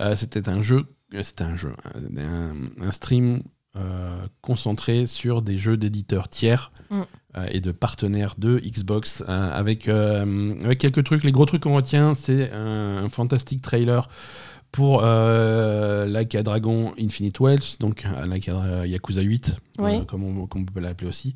Euh, C'était un jeu. euh, C'était un jeu. Un, un stream euh, concentré sur des jeux d'éditeurs tiers. Mm. euh, et de partenaires de Xbox euh, avec, euh, avec quelques trucs. Les gros trucs qu'on retient, c'est un, un fantastique trailer pour euh, Like a Dragon Infinite Wells, donc euh, Like a Yakuza 8, euh, Oui. comme, on, comme on peut l'appeler aussi,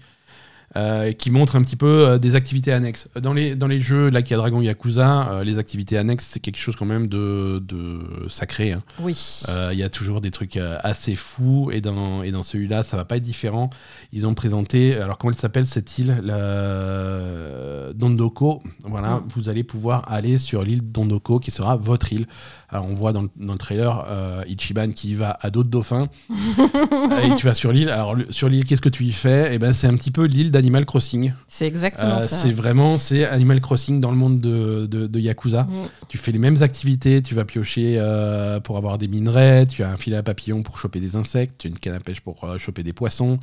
euh, qui montre un petit peu euh, des activités annexes. Dans les, dans les jeux Like a Dragon Yakuza, euh, les activités annexes, c'est quelque chose quand même de, de sacré. hein. Oui. Euh, Il y a toujours des trucs euh, assez fous et dans, et dans celui-là, ça va pas être différent. Ils ont présenté, alors comment elle s'appelle cette île la... Dondoko? Voilà, vous allez pouvoir aller sur l'île Dondoko qui sera votre île. Alors on voit dans le, dans le trailer euh, Ichiban qui va à d'autres dauphins Euh, et tu vas sur l'île. Alors sur l'île, qu'est-ce que tu y fais? Eh ben c'est un petit peu l'île d'Animal Crossing. C'est exactement Euh, ça. c'est vraiment c'est Animal Crossing dans le monde de, de, de Yakuza. Mm. Tu fais les mêmes activités, tu vas piocher euh, pour avoir des minerais, tu as un filet à papillon pour choper des insectes, tu as une canne à pêche pour euh, choper des poissons,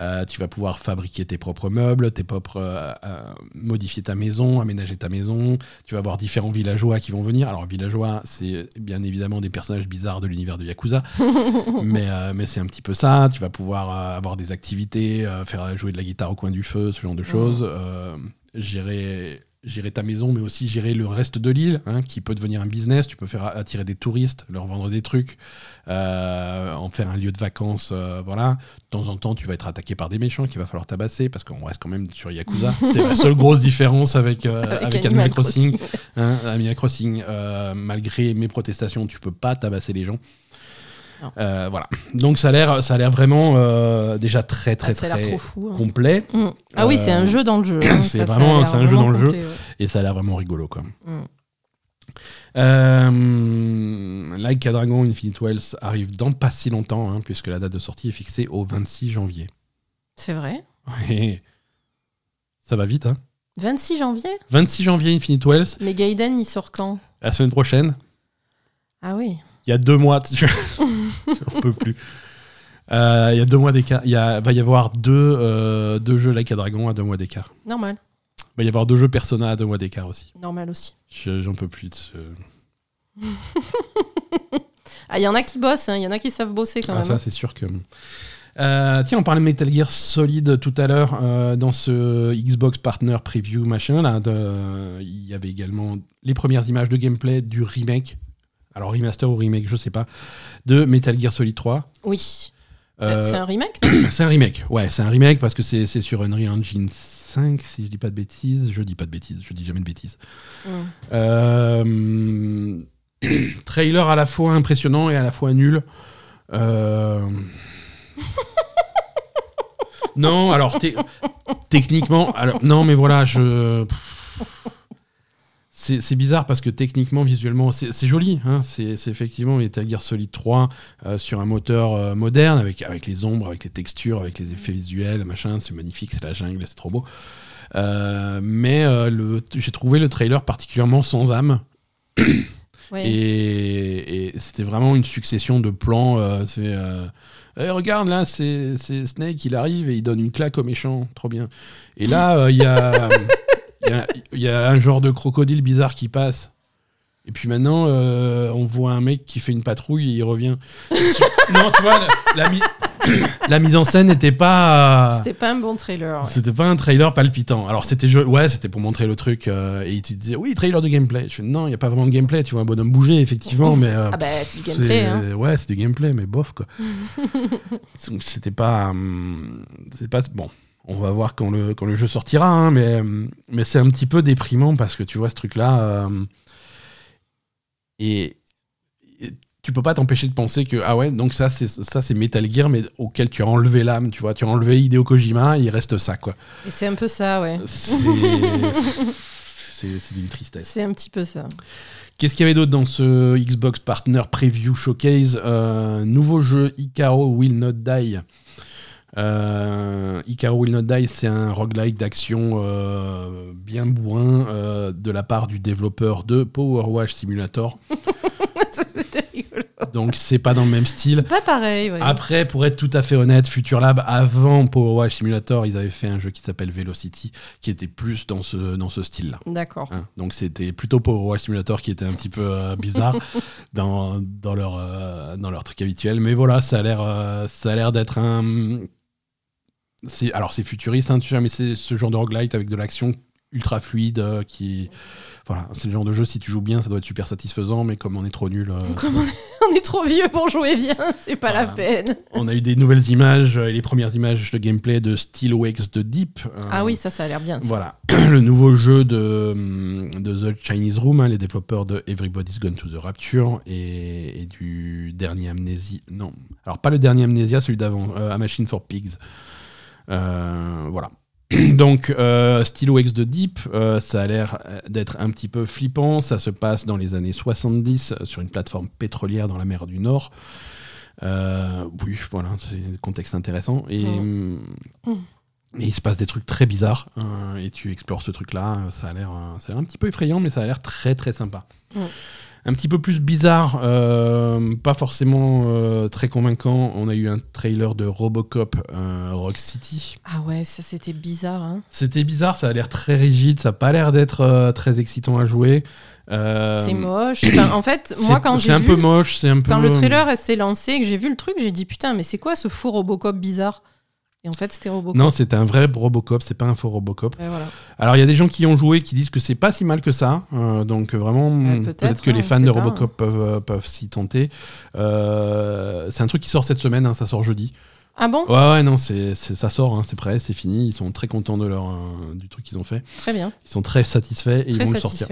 euh, tu vas pouvoir fabriquer tes propres meubles, tes propres, euh, euh, modifier ta maison, aménager ta maison, tu vas avoir différents villageois qui vont venir. Alors villageois, c'est bien évidemment des personnages bizarres de l'univers de Yakuza, mais, euh, mais c'est un petit peu ça, tu vas pouvoir euh, avoir des activités, euh, faire jouer de la guitare au coin du feu, ce genre de choses, gérer gérer ta maison, mais aussi gérer le reste de l'île, hein, qui peut devenir un business. Tu peux faire attirer des touristes, leur vendre des trucs, euh, en faire un lieu de vacances. euh, voilà. De temps en temps, tu vas être attaqué par des méchants qu'il va falloir tabasser, parce qu'on reste quand même sur Yakuza. C'est la seule grosse différence avec, euh, avec, Animal Crossing. Hein, Animal Crossing, euh, malgré mes protestations, tu peux pas tabasser les gens. Euh, voilà. Donc ça a l'air, ça a l'air vraiment euh, déjà très très Ah, ça a l'air très trop fou. hein. complet Mm. Ah oui, c'est Euh, un jeu dans le jeu. hein. c'est vraiment- c'est un jeu dans le jeu. ouais. et ça a l'air vraiment rigolo quoi. Mm. Euh, like a Dragon Infinite Wells arrive dans pas si longtemps, hein, puisque la date de sortie est fixée au 26 janvier. C'est vrai. Ouais. Ça va vite, hein 26 janvier? 26 janvier Infinite Wells, Mais Gaiden, il sort quand? La semaine prochaine. Ah oui. Il y a deux mois, on peut plus. Euh, Il y a deux mois d'écart. Il va y avoir deux, euh, deux jeux Like a Dragon à deux mois d'écart. Normal. Il va y avoir deux jeux Persona à deux mois d'écart aussi. Normal aussi. Je- J'en peux plus de ce- Ah, il y en a qui bossent, hein. il y en a qui savent bosser quand Ah, même. ça, c'est sûr que. Euh, tiens, on parlait de Metal Gear Solid tout à l'heure euh, dans ce Xbox Partner Preview machin là. Il y avait également les premières images de gameplay du remake, alors remaster ou remake, je sais pas, de Metal Gear Solid 3. Oui. Euh, C'est un remake c'est un remake, ouais, c'est un remake parce que c'est sur Unreal Engine 5, si je dis pas de bêtises. Je dis pas de bêtises, je dis jamais de bêtises. Mm. Euh, trailer à la fois impressionnant et à la fois nul. Euh, non, alors te- techniquement, alors non, mais voilà, je. C'est bizarre parce que techniquement, visuellement, c'est joli. hein, c'est effectivement Metal Gear Solid 3 euh, sur un moteur euh, moderne avec, avec les ombres, avec les textures, avec les effets visuels, machin. C'est magnifique, c'est la jungle, c'est trop beau. Euh, mais j'ai trouvé le trailer particulièrement sans âme. Ouais. Et, et c'était vraiment une succession de plans. c'est, Eh, regarde, là, c'est Snake, il arrive et il donne une claque au méchant. Trop bien. Et là, il y, a, il y, a, il y a un genre de crocodile bizarre qui passe. Et puis maintenant, euh, on voit un mec qui fait une patrouille et il revient. non, tu vois, la, la mi- la mise en scène n'était pas. C'était pas un bon trailer. ouais. C'était pas un trailer palpitant. Alors c'était ouais, c'était pour montrer le truc euh, et tu te disais oui, trailer de gameplay. Je fais non, il y a pas vraiment de gameplay, tu vois un bonhomme bouger effectivement mais euh, Ah bah, c'est du gameplay. Hein. ouais, c'est du gameplay mais bof quoi. Donc, c'était pas hum, c'est pas bon. On va voir quand le, quand le jeu sortira, hein, mais, mais c'est un petit peu déprimant parce que tu vois ce truc-là. hum, et, et tu peux pas t'empêcher de penser que, ah ouais, donc ça c'est, ça, c'est Metal Gear, mais auquel tu as enlevé l'âme, tu vois. Tu as enlevé Hideo Kojima, il reste ça, quoi. Et c'est un peu ça, ouais. C'est, d'une tristesse. C'est un petit peu ça. Qu'est-ce qu'il y avait d'autre dans ce Xbox Partner Preview Showcase Euh, Nouveau jeu Icaro Will Not Die. Euh, Icaro Will Not Die, c'est un roguelike d'action euh, bien bourrin euh, de la part du développeur de Power Wash Simulator. Donc c'est pas dans le même style. C'est pas pareil, ouais. Après, pour être tout à fait honnête, Future Lab, avant Power Wash Simulator, ils avaient fait un jeu qui s'appelle Velocity, qui était plus dans ce, dans ce style-là. D'accord. Hein. Donc c'était plutôt Power Wash Simulator qui était un petit peu euh, bizarre dans, dans, leur, euh, dans leur truc habituel. Mais voilà, ça a l'air euh, ça a l'air d'être un... c'est- Alors c'est futuriste, hein, mais c'est ce genre de roguelite avec de l'action ultra fluide euh, qui... Voilà, c'est le genre de jeu, si tu joues bien, ça doit être super satisfaisant, mais comme on est trop nul... euh, Comme on est, on est trop vieux pour jouer bien, c'est pas la peine. on a eu des nouvelles images, euh, et les premières images de gameplay de Steel Wakes de Deep. euh, Ah oui, ça, ça a l'air bien. ça. Voilà, le nouveau jeu de, de The Chinese Room, hein, les développeurs de Everybody's Gone to the Rapture et, et du dernier Amnesia. Non, alors pas le dernier Amnesia, celui d'avant, A Machine for Pigs. Euh, voilà. Donc, euh, Stylo X de Deep, euh, ça a l'air d'être un petit peu flippant. Ça se passe dans les années 70 euh, sur une plateforme pétrolière dans la mer du Nord. Euh, oui, voilà, c'est un contexte intéressant. Et, Mm. et il se passe des trucs très bizarres. euh, et tu explores ce truc-là. Ça a l'air un petit peu effrayant, mais ça a l'air très très sympa. Un petit peu plus bizarre, euh, pas forcément euh, très convaincant. On a eu un trailer de Robocop euh, Rock City. Ah ouais, ça c'était bizarre. Hein. C'était bizarre, ça a l'air très rigide, ça n'a pas l'air d'être très excitant à jouer. C'est moche. Enfin, en fait, moi c'est- quand c'est j'ai un vu, peu moche, c'est un peu. quand le trailer s'est lancé et que j'ai vu le truc, j'ai dit putain, mais c'est quoi ce fou Robocop bizarre? Et en fait, c'était Robocop. Non, c'était un vrai Robocop, c'est pas un faux Robocop. Voilà. Alors il y a des gens qui ont joué qui disent que c'est pas si mal que ça, euh, donc vraiment peut-être, que hein, les on fans de pas, Robocop peuvent, euh, peuvent s'y tenter. Euh, c'est un truc qui sort cette semaine, hein, ça sort jeudi. Ah bon? Ouais ouais non c'est ça sort, hein, c'est prêt, c'est fini, ils sont très contents de leur euh, du truc qu'ils ont fait, Très bien. ils sont très satisfaits et ils vont le sortir.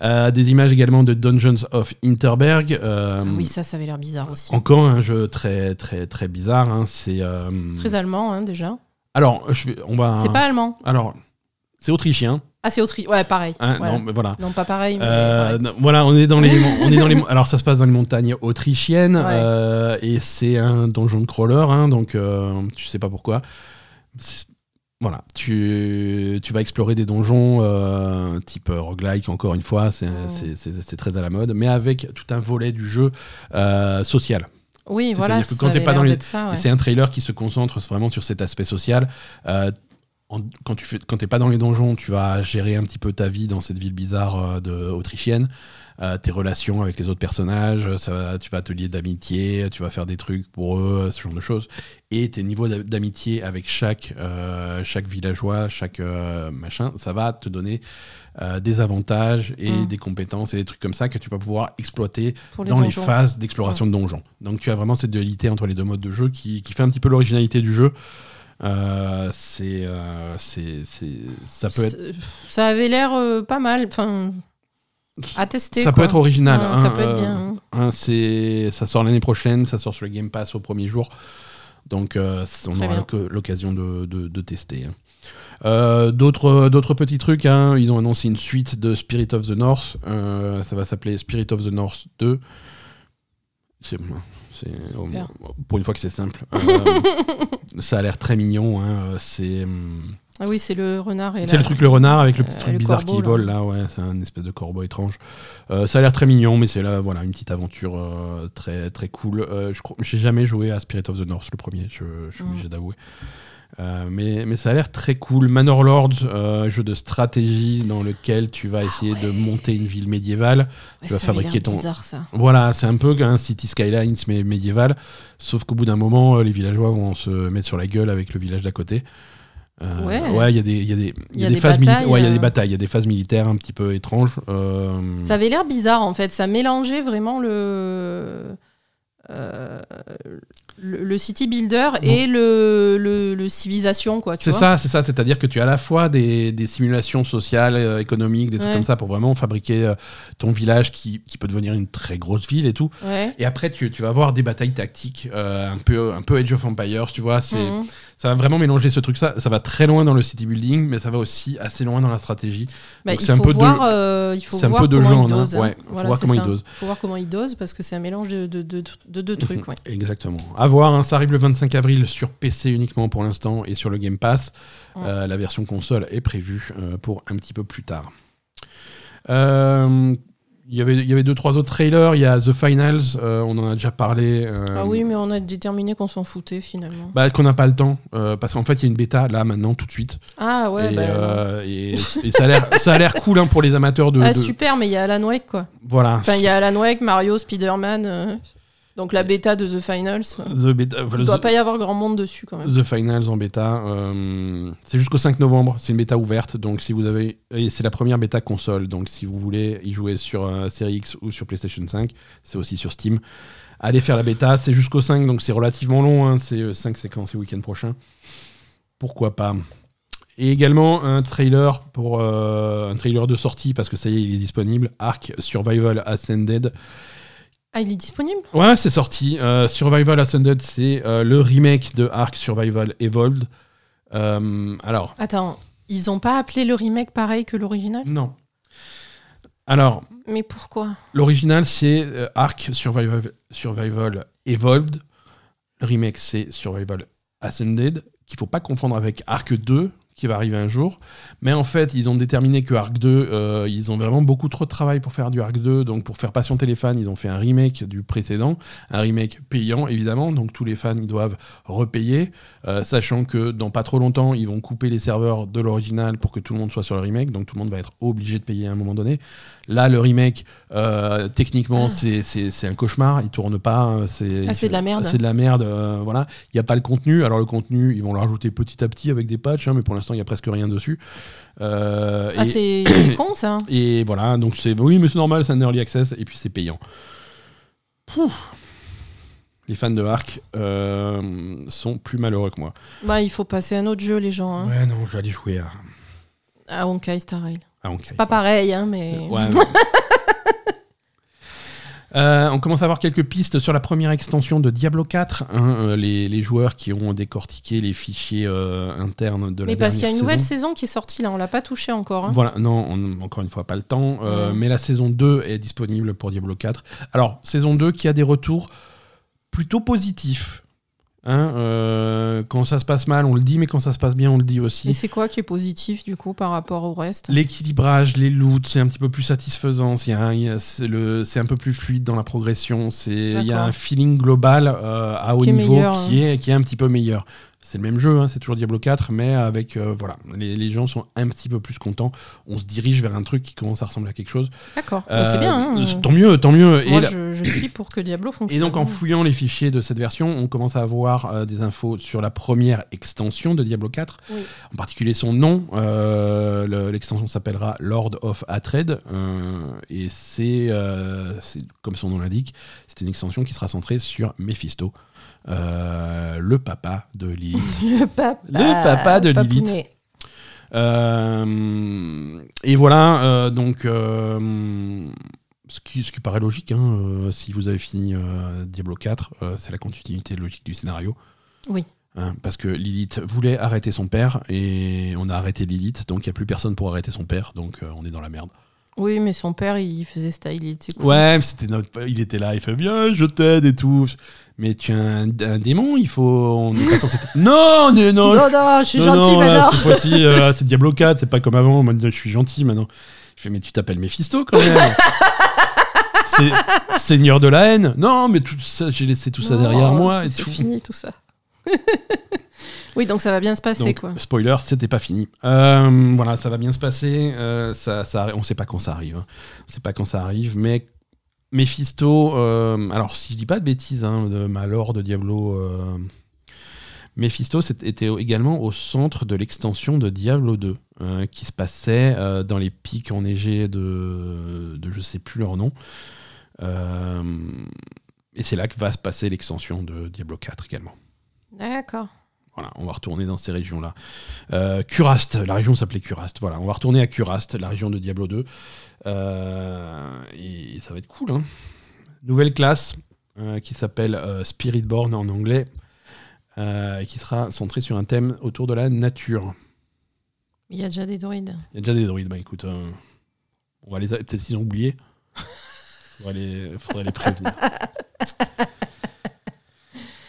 Euh, des images également de Dungeons of Interberg. euh, Ah oui, ça, ça avait l'air bizarre aussi. Encore un jeu très très très bizarre. hein, c'est euh, Très allemand, hein, déjà. alors je vais, on va. C'est pas allemand. Alors c'est autrichien. Ah, c'est Autriche. Ouais, pareil. hein, Voilà. non, mais voilà. Non, pas pareil. Mais Euh, pareil. non, voilà, on est dans les, on est dans les, alors ça se passe dans les montagnes autrichiennes Ouais. euh, et c'est un donjon de crawler, hein, donc euh, tu sais pas pourquoi. C'est- Voilà, tu, tu vas explorer des donjons euh, type roguelike, encore une fois, c'est c'est- c'est- c'est très à la mode, mais avec tout un volet du jeu euh, social. Oui, voilà. ça quand t'es pas dans les- ouais. c'est un trailer qui se concentre vraiment sur cet aspect social. Euh, en- quand tu fais, quand t'es pas dans les donjons, tu vas gérer un petit peu ta vie dans cette ville bizarre de, autrichienne, tes relations avec les autres personnages, ça va- tu vas te lier d'amitié, tu vas faire des trucs pour eux, ce genre de choses. Et tes niveaux d'a- d'amitié avec chaque, euh, chaque villageois, chaque euh, machin, ça va te donner euh, des avantages et Mm. des compétences et des trucs comme ça que tu vas pouvoir exploiter les dans les phases d'exploration de donjons. Donc tu as vraiment cette dualité entre les deux modes de jeu qui, qui fait un petit peu l'originalité du jeu. Euh, c'est, euh, c'est, ça peut être, Ça avait l'air euh, pas mal. Enfin, à tester. ça quoi. peut être original. Ouais, hein, ça peut être euh, bien. hein. hein, c'est, ça sort l'année prochaine, ça sort sur le Game Pass au premier jour. Donc euh, on Très aura l'occasion de, de- de tester. Euh, d'autres, d'autres petits trucs, hein. ils ont annoncé une suite de Spirit of the North. Euh, ça va s'appeler Spirit of the North 2. C'est, Super. pour une fois que c'est simple. Euh, ça a l'air très mignon. C'est, hum, Ah oui, c'est le renard et c'est le truc le renard avec le petit euh, truc le bizarre corbeau, qui là. vole là. Ouais, c'est un espèce de corbeau étrange. Euh, ça a l'air très mignon, mais c'est là voilà une petite aventure euh, très très cool. Je j'ai jamais joué à Spirit of the North le premier. Je, je suis obligé d'avouer. Mais, mais ça a l'air très cool. Manor Lords, jeu de stratégie dans lequel tu vas essayer de monter une ville médiévale. Ouais, tu vas fabriquer ton- bizarre, ça. Voilà, c'est un peu un City Skylines mais médiéval. Sauf qu'au bout d'un moment, les villageois vont se mettre sur la gueule avec le village d'à côté. Euh, Ouais. il y a des, y a des, il y a des des phases militaires. Ouais, il y a des euh. batailles, il y a des phases militaires un petit peu étranges. Euh, Ça avait l'air bizarre en fait. Ça mélangeait vraiment le. le, le city builder et le, le, le civilisation quoi C'est ça, c'est ça. C'est-à-dire que tu as à la fois des, des simulations sociales, économiques, des trucs comme ça pour vraiment fabriquer ton village qui, qui peut devenir une très grosse ville et tout. Et après, tu, tu vas avoir des batailles tactiques, un, peu, un peu Age of Empires, tu vois. C'est, Mhm. Ça va vraiment mélanger ce truc. Ça, ça va très loin dans le city building, mais ça va aussi assez loin dans la stratégie. Bah, Donc c'est un faut peu de- voir, euh, il faut un voir peu de hein. Ouais, faut voir comment il ça. dose. faut voir comment il dose parce que c'est un mélange de, de, de, de deux trucs. Ouais. Exactement. À voir, hein, ça arrive le 25 avril sur PC uniquement pour l'instant et sur le Game Pass. Ouais. Euh, la version console est prévue euh, pour un petit peu plus tard. Euh, Il y avait- il y avait deux, trois autres trailers. Il y a The Finals, euh, on en a déjà parlé. euh, Ah oui, mais on a déterminé qu'on s'en foutait finalement. bah, qu'on n'a pas le temps, euh, parce qu'en fait, il y a une bêta là maintenant, tout de suite. Ah ouais, et, bah, et- et ça a l'air- ça a l'air cool hein, pour les amateurs de. ah, de- super, mais il y a Alan Wake quoi. Voilà. Enfin, il y a Alan Wake, Mario, Spider-Man. Euh, Donc la bêta de The Finals. euh, The, Il voilà, doit The- pas y avoir grand monde dessus quand même. The Finals en bêta. euh, c'est jusqu'au 5 novembre. C'est une bêta ouverte. Donc, si vous avez. C'est la première bêta console. Donc, si vous voulez y jouer sur euh, Series X ou sur PlayStation 5, c'est aussi sur Steam. Allez faire la bêta. C'est jusqu'au 5. Donc, c'est relativement long. hein, C'est 5 séquences le week-end prochain. Pourquoi pas? Et également un trailer pour euh, un trailer de sortie parce que ça y est, il est disponible. Ark Survival Ascended. Ah, il est disponible? Ouais, c'est sorti. Euh, Survival Ascended, c'est euh, le remake de Ark Survival Evolved. Euh, alors, Attends, ils ont pas appelé le remake pareil que l'original? Non. Alors, Mais pourquoi? L'original, c'est Ark Survival, Survival Evolved. Le remake, c'est Survival Ascended, qu'il faut pas confondre avec Ark 2, qui va arriver un jour. Mais en fait, ils ont déterminé que Arc 2, euh, ils ont vraiment beaucoup trop de travail pour faire du Arc 2. Donc, pour faire patienter les fans, ils ont fait un remake du précédent, un remake payant évidemment. Donc, tous les fans, ils doivent repayer, euh, sachant que dans pas trop longtemps, ils vont couper les serveurs de l'original pour que tout le monde soit sur le remake. Donc, tout le monde va être obligé de payer à un moment donné. Là, le remake, euh, techniquement, Ah. c'est- un cauchemar. Il tourne pas. C'est Ah, c'est de la merde. C'est de la merde. voilà. Il n'y a pas le contenu. Alors, le contenu, ils vont le rajouter petit à petit avec des patchs, hein, mais pour l'instant, il n'y a presque rien dessus. Euh, Ah, c'est con ça. et voilà, donc c'est oui, mais c'est normal, c'est un early access et puis c'est payant. Pouf. Les fans de Ark euh, sont plus malheureux que moi. Bah, il faut passer à un autre jeu, les gens. Hein. Ouais, non, je vais aller jouer à, À Honkai Star Rail. à Honkai. Pas pareil, hein, mais. Ouais. Euh, on commence à avoir quelques pistes sur la première extension de Diablo 4. hein, euh, les, les joueurs qui ont décortiqué les fichiers euh, internes de la mais parce qu'il y a une nouvelle saison. qui est sortie là, on l'a pas touché encore. hein. Voilà, non, on- encore une fois, pas le temps. Euh, Ouais. Mais la saison 2 est disponible pour Diablo 4. Alors, saison 2 qui a des retours plutôt positifs. Hein, euh, quand ça se passe mal, on le dit, mais quand ça se passe bien, on le dit Et aussi. c'est quoi qui est positif du coup par rapport au reste? L'équilibrage, les loots, c'est un petit peu plus satisfaisant. Un- c'est le- c'est un peu plus fluide dans la progression. Il y a un feeling global euh, à haut Qui est niveau meilleur, qui, est, qui est un petit peu meilleur. C'est le même jeu, hein, c'est toujours Diablo 4, mais avec euh, voilà, les, les gens sont un petit peu plus contents. On se dirige vers un truc qui commence à ressembler à quelque chose. D'accord, Euh, c'est bien. hein. Tant mieux, tant mieux. Moi, et, je, je suis pour que Diablo fonctionne. et donc en fouillant les fichiers de cette version, on commence à avoir euh, des infos sur la première extension de Diablo 4, Oui. en particulier son nom. Le- L'extension s'appellera Lord of Atred, et c'est, c'est, comme son nom l'indique, c'est une extension qui sera centrée sur Mephisto, euh, le papa de Lilith. Le papa. Le papa de Lilith. Euh, et voilà, euh, donc, ce, qui, ce qui paraît logique, hein, si vous avez fini Diablo 4, euh, c'est la continuité logique du scénario. Oui. Hein, parce que Lilith voulait arrêter son père et on a arrêté Lilith, donc il n'y a plus personne pour arrêter son père, donc on est dans la merde. Oui, mais son père, il faisait style, il était cool. Ouais, c'était notre... il était là, il fait bien, je t'aide et tout. Mais tu es un, un démon, il faut. On est pas censé. non, mais non, Non, non, je suis non, gentil non, là, maintenant. cette fois-ci, euh, c'est Diablo 4, c'est pas comme avant. Moi, je suis gentil maintenant. Je fais, mais tu t'appelles Mephisto quand même. c'est Seigneur de la haine. Non, mais tout ça, j'ai laissé tout ça Non, derrière moi C'est tout. fini tout ça. oui, donc ça va bien se passer, Donc, quoi. spoiler, c'était pas fini. Euh, voilà, ça va bien se passer. euh, ça, ça, on sait pas quand ça arrive. hein. On sait pas quand ça arrive, mais Mephisto. euh, alors, si je dis pas de bêtises, hein, de de Diablo. euh, Mephisto était également au centre de l'extension de Diablo 2, euh, qui se passait dans les pics enneigés de, de je sais plus leur nom. Et c'est là que va se passer l'extension de Diablo 4 également. D'accord. Voilà, on va retourner dans ces régions-là. Euh, Curast, la région s'appelait Curast. Voilà, on va retourner à Curast, la région de Diablo 2. Euh, et ça va être cool. hein. Nouvelle classe euh, qui s'appelle euh, Spiritborn en anglais, et qui sera centrée sur un thème autour de la nature. Il y a déjà des druides. Il y a déjà des druides. Bah écoute, on va les peut-être qu'ils ont oublié. Les, faudrait les prévenir.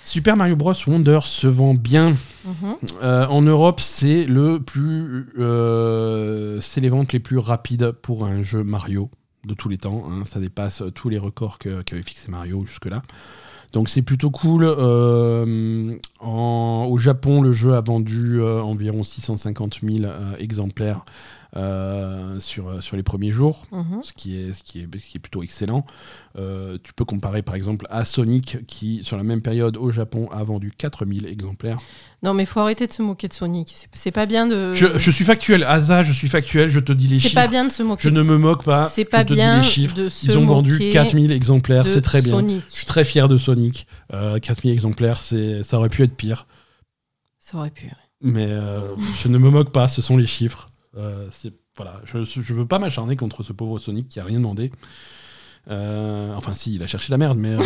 Super Mario Bros Wonder se vend bien. Mhm. Euh, en Europe, c'est le plus, euh, c'est les ventes les plus rapides pour un jeu Mario de tous les temps. hein. Ça dépasse tous les records qu'avait fixé Mario jusque-là. Donc c'est plutôt cool. Euh, en- au Japon, le jeu a vendu euh, environ 650 000 euh, exemplaires euh, sur, sur les premiers jours Mhm. ce qui est, ce qui est, ce qui est plutôt excellent. Euh, tu peux comparer par exemple à Sonic qui, sur la même période au Japon, a vendu 4000 exemplaires. Non, mais faut arrêter de se moquer de Sonic. C'est- C'est pas bien de. Je, je suis factuel, Asa, je suis factuel, je te dis les C'est chiffres. pas bien de se moquer. Je ne me moque pas, C'est je pas te bien dis les chiffres. de se Ils ont vendu moquer 4000 exemplaires, c'est très bien. Sonic. Je suis très fier de Sonic. Euh, 4000 exemplaires, c'est, ça aurait pu être pire. Ça aurait pu. Mais euh, je ne me moque pas, ce sont les chiffres. Euh, voilà, je, je veux pas m'acharner contre ce pauvre Sonic qui a rien demandé. Euh, enfin, si, il a cherché la merde, mais. euh,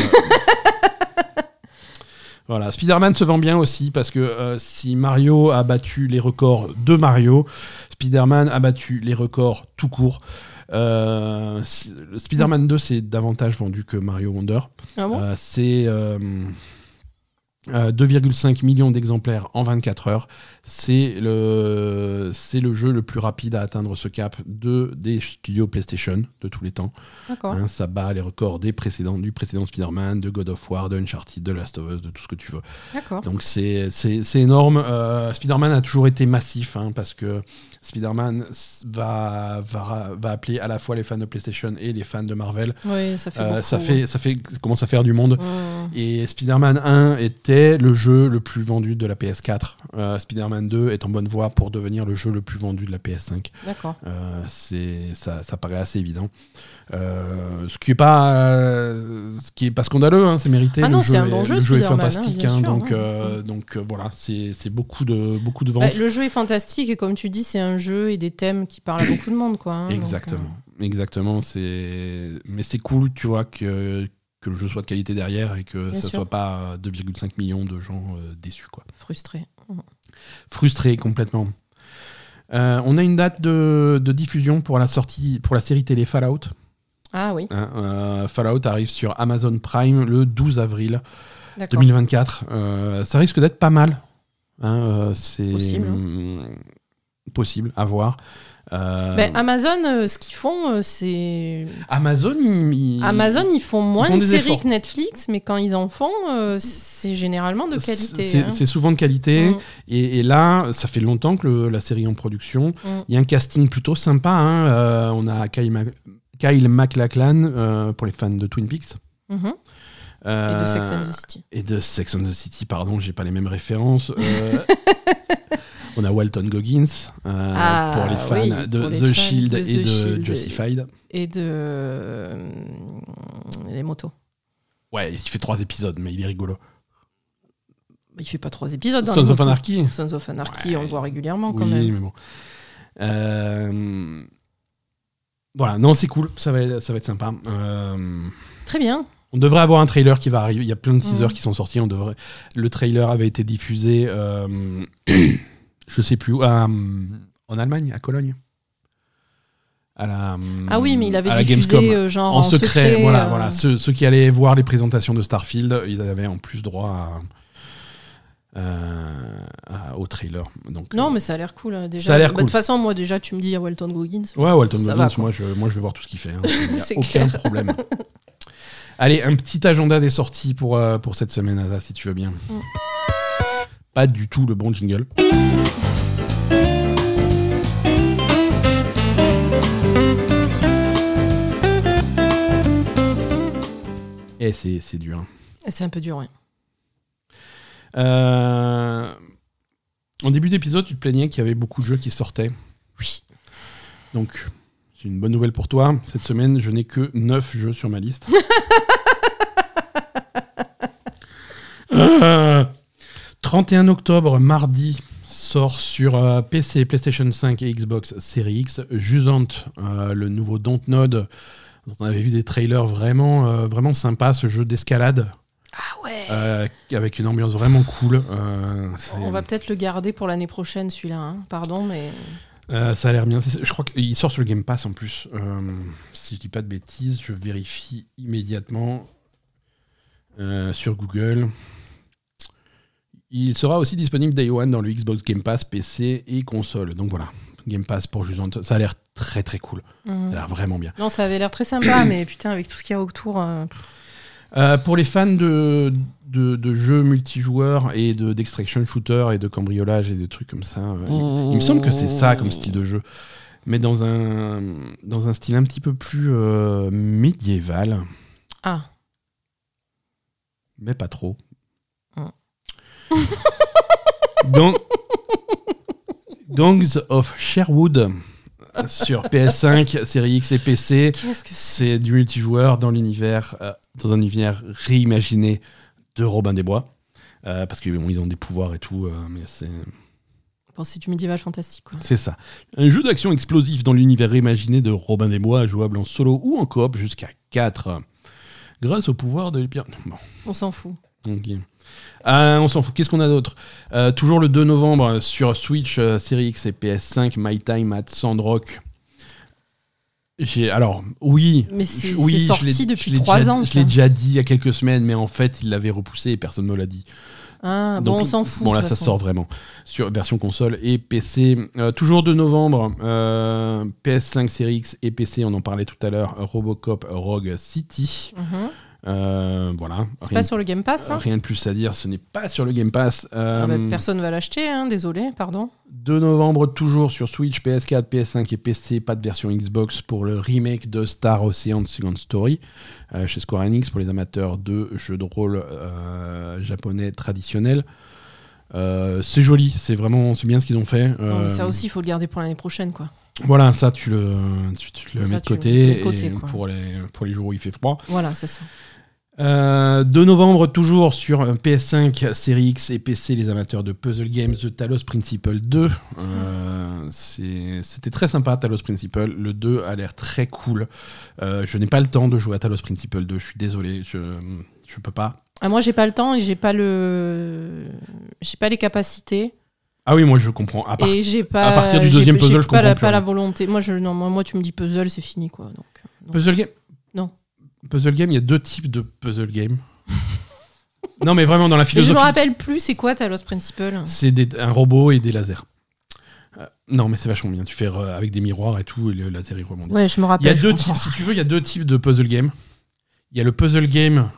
voilà, Spider-Man se vend bien aussi parce que euh, si Mario a battu les records de Mario, Spider-Man a battu les records tout court. Euh, Spider-Man 2 c'est davantage vendu que Mario Wonder. Ah bon? Euh, c'est euh, Euh, 2,5 millions d'exemplaires en 24 heures. C'est le, c'est le jeu le plus rapide à atteindre ce cap de, des studios PlayStation de tous les temps. Hein, ça bat les records des précédents, du précédent Spider-Man, de God of War, de Uncharted, de Last of Us, de tout ce que tu veux. D'accord. Donc c'est énorme. Euh, Spider-Man a toujours été massif hein, parce que Spider-Man va, va, va appeler à la fois les fans de PlayStation et les fans de Marvel. Oui, ça fait Euh, beaucoup. ça, fait, ça fait commence à faire du monde. Mmh. Et Spider-Man 1 était le jeu le plus vendu de la PS4. Euh, Spider-Man 2 est en bonne voie pour devenir le jeu le plus vendu de la PS5. D'accord. Euh, c'est ça, ça paraît assez évident. Euh, ce qui est pas ce qui est pas scandaleux, hein, c'est mérité. Ah le non, jeu c'est un est- bon jeu, Le jeu est hein, fantastique, hein, sûr, donc donc voilà, c'est c'est beaucoup de beaucoup de ventes. Bah, le jeu est fantastique et comme tu dis, c'est un jeu et des thèmes qui parlent à beaucoup de monde, quoi. hein, donc, Exactement, exactement. C'est mais c'est cool, tu vois que que le jeu soit de qualité derrière et que Bien ça sûr. soit pas 2,5 millions de gens euh, déçus quoi. euh, frustré. Frustré complètement. Euh, on a une date de, de diffusion pour la sortie pour la série télé Fallout. Ah oui, hein. Euh, Fallout arrive sur Amazon Prime le 12 avril d'accord. 2024. Euh, ça risque d'être pas mal. Hein, euh, c'est Possible, à voir. Euh, Ben, Amazon, euh, ce qu'ils font, euh, c'est. Amazon, il- il- Amazon, ils font moins de séries efforts. que Netflix, mais quand ils en font, c'est généralement de qualité. C'est hein. c'est souvent de qualité. Mm. Et, et là, ça fait longtemps que le- la série est en production. Mm. Il y a un casting plutôt sympa. hein. On a Kyle, Mac- Kyle MacLachlan pour les fans de Twin Peaks. Mhm. Et Euh, de Sex and the City. et de Sex and the City, pardon, j'ai pas les mêmes références. Euh, on a Walton Goggins euh, Ah, pour les fans oui, de The fans Shield de et The de Shield. Justified. Et de. euh, les motos. Ouais, il fait trois épisodes, mais il est rigolo. Il fait pas trois épisodes dans Sons les of. Anarchy Sons of Anarchy, Ouais. on le voit régulièrement quand Oui, même. mais bon. Euh, Voilà, non, c'est cool, ça va, être- ça va être sympa. Euh, Très bien. On devrait avoir un trailer qui va arriver. Il y a plein de teasers Mhm. qui sont sortis. On devrait... Le trailer avait été diffusé, euh, je sais plus où, à, en Allemagne, à Cologne. À la, Ah oui, mais il avait diffusé Gamescom. euh, genre en, secret. voilà, euh, voilà. Ceux, ceux qui allaient voir les présentations de Starfield, ils avaient en plus droit à, euh, à- au trailer. Donc, Non, euh, mais ça a l'air cool hein, déjà. Ça a l'air Bah, De cool. toute façon, moi déjà, tu me dis à Walton Goggins. Ouais, Walton Goggins, va, moi je, moi je vais voir tout ce qu'il fait. hein. C'est aucun clair. problème. Allez, un petit agenda des sorties pour, pour cette semaine, Asa, si tu veux bien. Mm. Pas du tout le bon jingle. Et c'est c'est dur. hein. C'est un peu dur, ouais. Euh, En début d'épisode, tu te plaignais qu'il y avait beaucoup de jeux qui sortaient. Oui. Donc, c'est une bonne nouvelle pour toi. Cette semaine, je n'ai que 9 jeux sur ma liste. Euh, 31 octobre, mardi, sort sur euh, PC, PlayStation 5 et Xbox Series X Jusant, euh, le nouveau Dontnod, dont on avait vu des trailers vraiment, euh, vraiment sympas, ce jeu d'escalade. Ah ouais. euh, avec une ambiance vraiment cool. On va peut-être le garder pour l'année prochaine, celui-là. hein. Pardon, mais. Ça a l'air bien. Je crois qu'il sort sur le Game Pass en plus. Si je dis pas de bêtises, je vérifie immédiatement sur Google. Il sera aussi disponible Day One dans le Xbox Game Pass, PC et console. Donc voilà, Game Pass pour Jusant. Ça a l'air très très cool. Mhm. Ça a l'air vraiment bien. Non, ça avait l'air très sympa, mais putain, avec tout ce qu'il y a autour. euh, Euh, pour les fans de, de, de jeux multijoueurs et de- d'extraction shooter et de cambriolage et des trucs comme ça, euh, il, il me semble que c'est ça comme style de jeu. Mais dans un, dans un style un petit peu plus euh, médiéval, Ah. mais pas trop. Donc, Gangs of Sherwood sur PS5, série X et PC. Que c'est du multijoueur dans l'univers, euh, dans un univers réimaginé de Robin des Bois. Euh, parce qu'ils ils ont des pouvoirs et tout, euh, mais c'est Bon, c'est du médiéval fantastique, c'est ça. Un jeu d'action explosif dans l'univers réimaginé de Robin des Bois, jouable en solo ou en coop jusqu'à 4. Grâce au pouvoir de l'épire. Bon, On s'en fout. Euh, on s'en fout. Qu'est-ce qu'on a d'autre Euh, Toujours le 2 novembre sur Switch, euh, Série X et PS5, My Time at Sandrock. J'ai alors oui. Mais c'est oui, sorti depuis je l'ai trois déjà- ans. Je l'ai déjà dit il y a quelques semaines, mais en fait, il l'avait repoussé et personne ne me l'a dit. Ah, bon, on s'en fout. Bon là, ça façon. sort vraiment sur version console et PC. Euh, toujours de novembre, euh, PS5 Series X et PC. On en parlait tout à l'heure. Robocop Rogue City. Mhm. Euh, voilà. C'est pas sur le Game Pass, ça rien de plus à dire. Ce n'est pas sur le Game Pass. Ah bah, Euh, Personne va l'acheter, hein, désolé, pardon. 2 novembre, toujours sur Switch, PS4, PS5 et PC, pas de version Xbox pour le remake de Star Ocean Second Story euh, chez Square Enix pour les amateurs de jeux de rôle euh, japonais traditionnels. C'est joli, c'est vraiment c'est bien ce qu'ils ont fait. Non, mais ça aussi, il faut le garder pour l'année prochaine, quoi. Voilà, ça tu le, tu, tu le Ça, mets de le côté, mets de côté, et quoi. pour, les, pour les jours où il fait froid. Voilà, c'est ça. Euh, 2 novembre, toujours sur euh, PS5, Série X et PC, les amateurs de puzzle games, The Talos Principle 2. Euh, C'était très sympa, Talos Principle. Le 2 a l'air très cool. Euh, je n'ai pas le temps de jouer à Talos Principle 2, je suis désolé, je je peux pas. Ah, moi, j'ai pas le temps et j'ai pas le, j'ai pas les capacités Ah oui, moi je comprends. À part- et pas. à partir du deuxième puzzle, je pas la, comprends plus pas la volonté. Moi, je, non, moi, moi, tu me dis puzzle, c'est fini, quoi. Donc. Puzzle game. Puzzle game, il y a deux types de puzzle game. non, mais vraiment dans la Et je philosophie. me rappelle plus, c'est quoi Talos Principle C'est des- un robot et des lasers. Euh, non, mais c'est vachement bien. Tu fais euh, avec des miroirs et tout, et le laser il rebondit. Ouais, je me Il rappelle. y a je deux types, si tu veux, il y a deux types de puzzle game. Il y a le puzzle game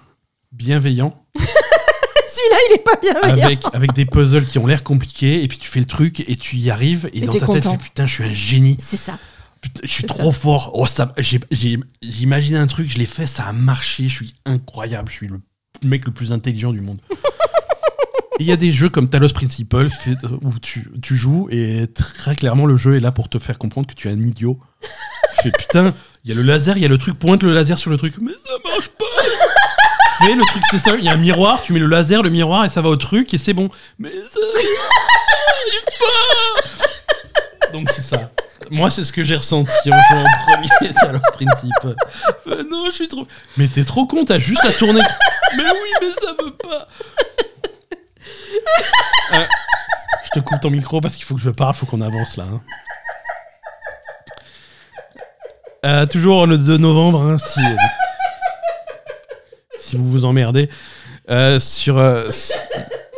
bienveillant, Celui-là, il est pas bien. avec, avec des puzzles qui ont l'air compliqués, et puis tu fais le truc et tu y arrives, et, Et dans t'es ta tête, tu content. fais putain, je suis un génie, C'est ça. Putain, je suis trop fort. Oh, ça, j'ai, j'ai, j'ai imaginé un truc, je l'ai fait, ça a marché, je suis incroyable, je suis le mec le plus intelligent du monde. Il y a des jeux comme Talos Principle fait- où tu, tu joues et très clairement le jeu est là pour te faire comprendre que tu es un idiot. Fais putain, il y a le laser, il y a le truc, pointe le laser sur le truc, mais ça marche pas. Fais le truc, c'est ça, il y a un miroir, tu mets le laser, le miroir et ça va au truc et c'est bon. Mais ça arrive pas. Donc c'est ça. Moi, c'est ce que j'ai ressenti en jouant au premier Talos Principle. Euh, non, je suis trop. Mais t'es trop con, t'as juste à tourner. mais oui, mais ça veut pas. Euh, je te coupe ton micro parce qu'il faut que je parle, faut qu'on avance là. hein. Euh, toujours le 2 novembre, hein, si, si vous vous emmerdez. Sur,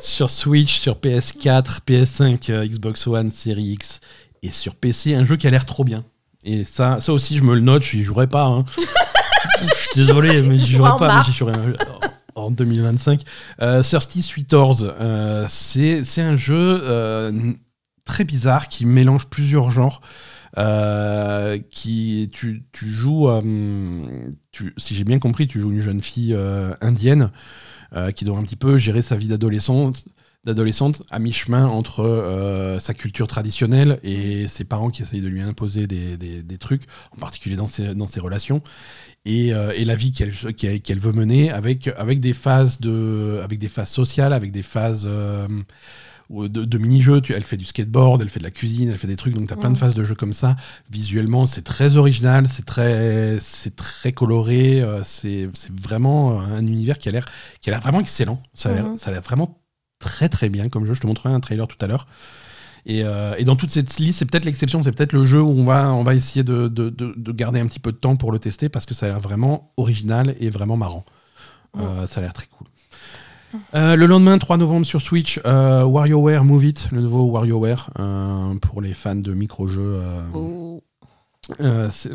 sur Switch, sur PS4, PS5, euh, Xbox One, Series X et sur PC, un jeu qui a l'air trop bien. Et ça, ça aussi, je me le note, je n'y jouerai pas. hein. je suis désolé, mais j'y jouerai En pas. mais jouerai en, en 2025. Euh, Thirsty Sweet Doors, euh, c'est c'est un jeu euh, très bizarre qui mélange plusieurs genres. Euh, qui tu, tu joues, euh, tu- si j'ai bien compris, tu joues une jeune fille euh, indienne qui doit un petit peu gérer sa vie d'adolescente d'adolescente à mi-chemin entre euh, sa culture traditionnelle et ses parents qui essayent de lui imposer des, des- des trucs, en particulier dans ses, dans ses relations, et, euh, et la vie qu'elle veut mener avec, avec, des phases de, avec des phases sociales, avec des phases euh, de, de mini-jeux. Elle fait du skateboard, elle fait de la cuisine, elle fait des trucs, donc tu as plein de Mm. phases de jeux comme ça. Visuellement, c'est très original, c'est très, très coloré, c'est vraiment un univers qui a l'air vraiment excellent. Ça a l'air ça a l'air vraiment très très bien comme jeu. Je te montrerai un trailer tout à l'heure. Et, euh, et dans toute cette liste, c'est peut-être l'exception, c'est peut-être le jeu où on va, on va essayer de, de- de- de garder un petit peu de temps pour le tester parce que ça a l'air vraiment original et vraiment marrant. Euh, ça a l'air très cool. Euh, le lendemain, 3 novembre sur Switch, euh, WarioWare Move It, le nouveau WarioWare euh, pour les fans de micro-jeux. Oh.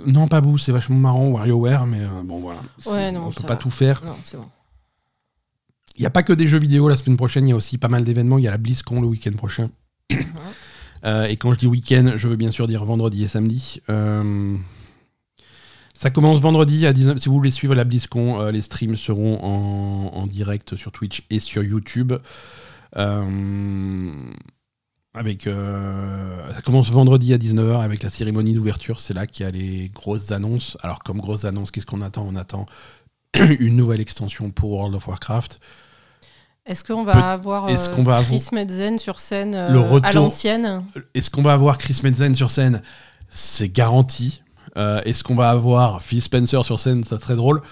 non, pas bout, c'est vachement marrant WarioWare, mais bon voilà. C'est- Ouais, non, on peut pas tout faire. Non, c'est bon. Il n'y a pas que des jeux vidéo la semaine prochaine, il y a aussi pas mal d'événements. Il y a la BlizzCon le week-end prochain. Euh, et quand je dis week-end, je veux bien sûr dire vendredi et samedi. Euh, ça commence vendredi à 19 Si vous voulez suivre la BlizzCon, euh, les streams seront en, en direct sur Twitch et sur YouTube. Avec, ça commence vendredi à 19h avec la cérémonie d'ouverture. C'est là qu'il y a les grosses annonces. Alors, comme grosses annonces, qu'est-ce qu'on attend? On attend une nouvelle extension pour World of Warcraft. Est-ce qu'on va avoir euh, va Chris Medzen sur scène euh, Le retour- à l'ancienne? Est-ce qu'on va avoir Chris Metzen sur scène? C'est garanti. Euh, Est-ce qu'on va avoir Phil Spencer sur scène? Ça serait drôle,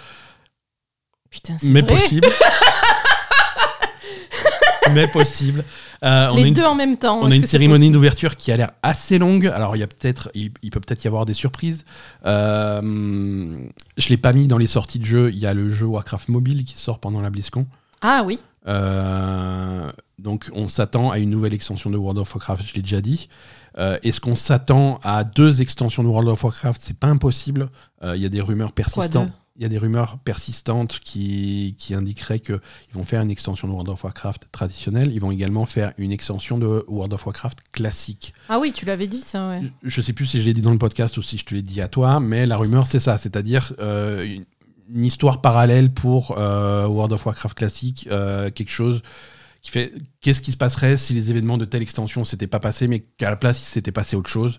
Putain, c'est mais vrai. possible. mais possible. Euh, on a Les une- deux en même temps. On a une cérémonie d'ouverture qui a l'air assez longue. Alors, il y a peut-être, il, il peut peut-être y avoir des surprises. Euh, je l'ai pas mis dans les sorties de jeu. Il y a le jeu Warcraft Mobile qui sort pendant la BlizzCon. Ah oui. Euh, donc, on s'attend à une nouvelle extension de World of Warcraft. Je l'ai déjà dit. Euh, Est-ce qu'on s'attend à deux extensions de World of Warcraft? C'est pas impossible. Euh, Il y a des rumeurs persistantes. Il y a des rumeurs persistantes qui, qui indiqueraient qu'ils vont faire une extension de World of Warcraft traditionnelle. Ils vont également faire une extension de World of Warcraft classique. Ah oui, tu l'avais dit ça, ouais. Je sais plus si je l'ai dit dans le podcast ou si je te l'ai dit à toi, mais la rumeur c'est ça, c'est-à-dire euh, une, une histoire parallèle pour euh, World of Warcraft classique, euh, quelque chose qui fait qu'est-ce qui se passerait si les événements de telle extension s'étaient pas passés, mais qu'à la place il s'était passé autre chose,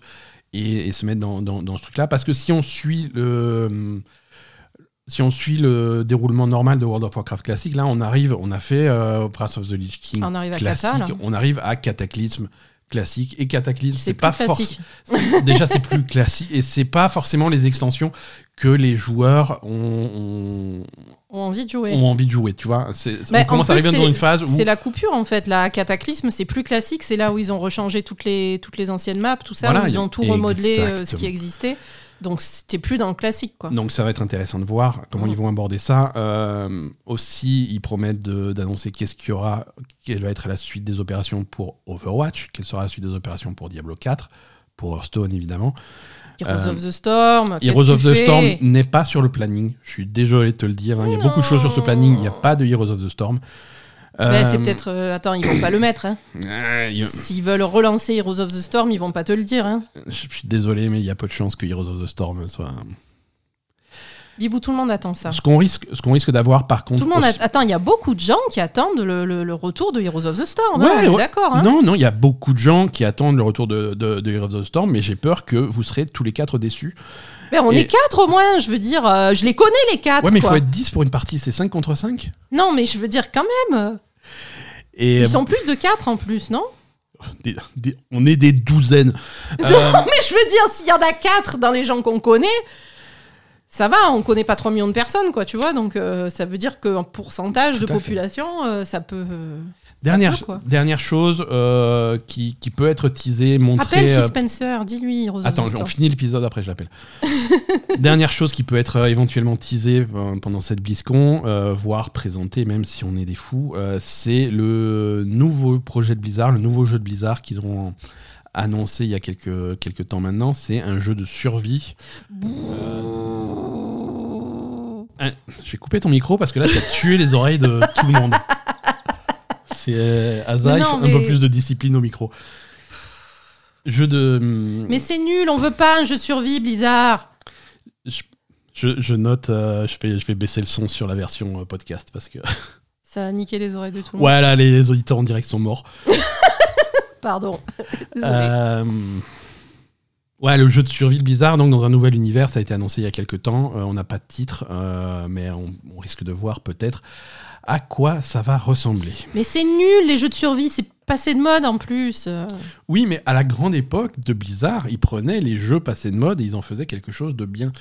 et, et se mettre dans, dans- dans ce truc-là, parce que si on suit le si on suit le déroulement normal de World of Warcraft classique, là on arrive, on a fait euh, Wrath of the Lich King On arrive à classique, Kata, là. on arrive à Cataclysme classique et Cataclysme C'est pas forcément déjà c'est plus classique et c'est pas forcément les extensions que les joueurs ont, envie de jouer. ont envie de jouer tu vois on en commence à arriver dans une phase où C'est la coupure en fait. La Cataclysme, c'est plus classique. C'est là où ils ont rechangé toutes les, toutes les anciennes maps, tout ça, Voilà, où ils ont tout remodelé euh, ce qui existait. Donc c'était plus dans le classique quoi. donc ça va être intéressant de voir comment Mm. ils vont aborder ça Euh, aussi ils promettent d'annoncer qu'est-ce qu'il y aura quelle va être la suite des opérations pour Overwatch quelle sera la suite des opérations pour Diablo 4 pour Hearthstone évidemment Heroes Euh, of the Storm. Heroes of the Storm n'est pas sur le planning. Je suis désolé de te le dire. hein. Il y a beaucoup de choses sur ce planning. Il n'y a pas de Heroes of the Storm. Ouais, c'est peut-être. euh, attends, ils vont pas le mettre. Hein. il S'ils veulent relancer Heroes of the Storm, ils vont pas te le dire. Hein. Je suis désolé, mais il y a peu de chances que Heroes of the Storm soit. Bibou, tout le monde attend ça. Ce qu'on risque, ce qu'on risque d'avoir par contre. Tout le monde aussi- attend. Il y a beaucoup de gens qui attendent le, le- le retour de Heroes of the Storm. Ouais, hein, ouais. d'accord. Hein. Non, non, il y a beaucoup de gens qui attendent le retour de, de, de Heroes of the Storm, mais j'ai peur que vous serez tous les quatre déçus. Mais on Et- est quatre au moins. Je veux dire, euh, je les connais les quatre. ouais, mais il faut être 10 pour une partie, c'est 5 contre 5 Non, mais je veux dire quand même. Et Ils sont plus de quatre en plus, non des- des- on est des douzaines. Euh, Mais je veux dire, s'il y en a quatre dans les gens qu'on connaît, ça va, on connaît pas 3 millions de personnes, quoi, tu vois. Donc euh, ça veut dire qu'en pourcentage de Tout population, euh, ça peut. Euh, dernière, peut, dernière chose euh, qui, qui peut être teasée, montrée. Appelle euh, Phil Spencer, dis-lui, Attends, the on finit l'épisode après, je l'appelle. Dernière chose qui peut être euh, éventuellement teasée euh, pendant cette BlizzCon, euh, voire présentée, même si on est des fous, euh, c'est le nouveau projet de Blizzard, le nouveau jeu de Blizzard qu'ils ont annoncé il y a quelques, quelques temps maintenant. C'est un jeu de survie. Je vais couper ton micro parce que là, tu as tué les oreilles de tout le monde. C'est euh, non, un peu plus de discipline au micro. Jeu de. Mais c'est nul, on veut pas un jeu de survie, Blizzard. Je, je note, euh, je, vais, je vais baisser le son sur la version euh, podcast parce que. Ça a niqué les oreilles de tout le monde. Ouais, là, les auditeurs en direct sont morts. Pardon. Euh, Ouais, le jeu de survie de Blizzard, donc dans un nouvel univers, ça a été annoncé il y a quelques temps. Euh, on n'a pas de titre, euh, mais on, on risque de voir peut-être à quoi ça va ressembler. Mais c'est nul, les jeux de survie, c'est passé de mode en plus. Oui, mais à la grande époque de Blizzard, ils prenaient les jeux passés de mode et ils en faisaient quelque chose de bien.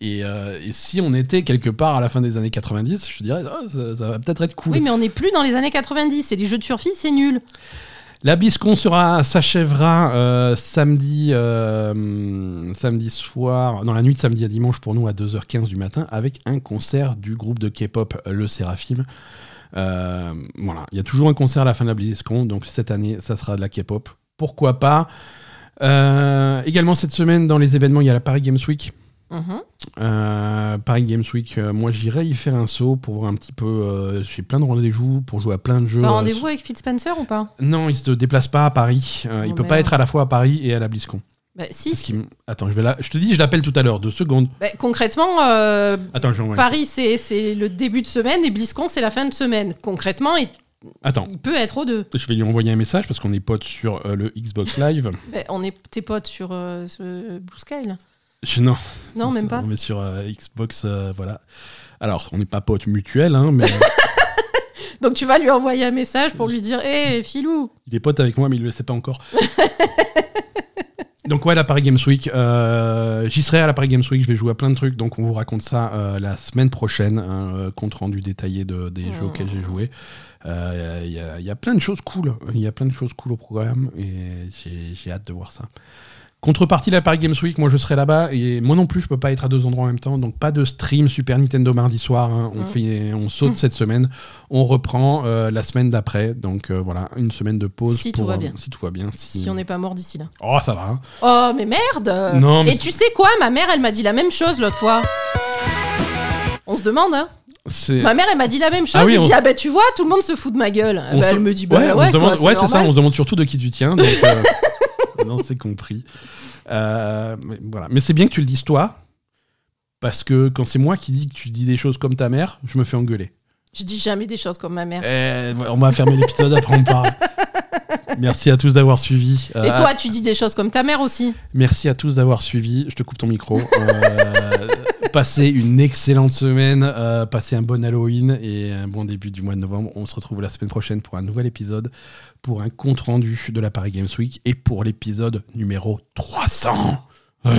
Et, euh, et si on était quelque part à la fin des années 90, je dirais, Ah, ça, ça va peut-être être cool. Oui, mais on n'est plus dans les années 90 et les jeux de survie, c'est nul. La BlizzCon sera s'achèvera euh, samedi, euh, samedi soir, dans la nuit de samedi à dimanche pour nous à 2h15 du matin avec un concert du groupe de K-pop Le Séraphim. Euh, voilà, il y a toujours un concert à la fin de la BlizzCon, donc cette année ça sera de la K-pop. Pourquoi pas? Également cette semaine dans les événements il y a la Paris Games Week. Mhm. Euh, Paris Games Week, euh, moi j'irai y faire un saut pour voir un petit peu. euh, J'ai plein de rendez-vous pour jouer à plein de jeux. T'as euh, rendez-vous avec Phil Spencer ou pas? Non, il se déplace pas à Paris. Euh, il Oh, peut pas être à la fois à Paris et à la BlizzCon. bah, Si. Attends, je vais là. Je te dis, je l'appelle tout à l'heure. Deux secondes. Bah, concrètement, Attends, je Paris, c'est c'est le début de semaine et BlizzCon, c'est la fin de semaine. Concrètement, il, Attends, il peut être aux deux. je vais lui envoyer un message parce qu'on est potes sur euh, le Xbox Live. Bah, on est tes potes sur euh, ce Blue Sky, là Je- non, Non, même pas. On est sur euh, Xbox, euh, voilà. Alors, on n'est pas potes mutuels, hein, mais Donc tu vas lui envoyer un message pour lui dire Hé, Philou il est pote avec moi, mais il le sait pas encore. Donc ouais, la Paris Games Week, euh, j'y serai à la Paris Games Week, je vais jouer à plein de trucs, donc on vous raconte ça euh, la semaine prochaine, un euh, compte rendu détaillé de, des jeux auxquels j'ai joué. Il y, y a plein de choses cool, il y a plein de choses cool au programme et j'ai- j'ai hâte de voir ça. Contrepartie de la Paris Games Week, moi je serai là-bas et moi non plus je peux pas être à deux endroits en même temps, donc pas de stream Super Nintendo mardi soir. hein. On, Mm. fait, on saute cette semaine, on reprend euh, la semaine d'après, donc euh, voilà une semaine de pause. Si tout va euh, bien. Si tout va bien. Si on n'est pas mort d'ici là. Oh ça va. hein. Oh, mais merde Non, mais Et tu sais quoi? Ma mère, elle m'a dit la même chose l'autre fois. On se demande, hein. Ma mère, elle m'a dit la même chose. Ah oui, elle on- dit, ah bah tu vois, tout le monde se fout de ma gueule. Bah, se- Elle me dit, bah ouais, c'est ça, on se demande surtout de qui tu tiens. Donc, euh, non, c'est compris. Euh, mais voilà. Mais c'est bien que tu le dises toi, parce que quand c'est moi qui dis que tu dis des choses comme ta mère, je me fais engueuler. Je dis jamais des choses comme ma mère. Eh, on va fermer l'épisode, après on parle. Merci à tous d'avoir suivi. Et Euh, toi, tu dis des choses comme ta mère aussi. Merci à tous d'avoir suivi. Je te coupe ton micro. Euh, passez une excellente semaine. euh, passez un bon Halloween et un bon début du mois de novembre. On se retrouve la semaine prochaine pour un nouvel épisode, pour un compte rendu de la Paris Games Week et pour l'épisode numéro 300. Euh.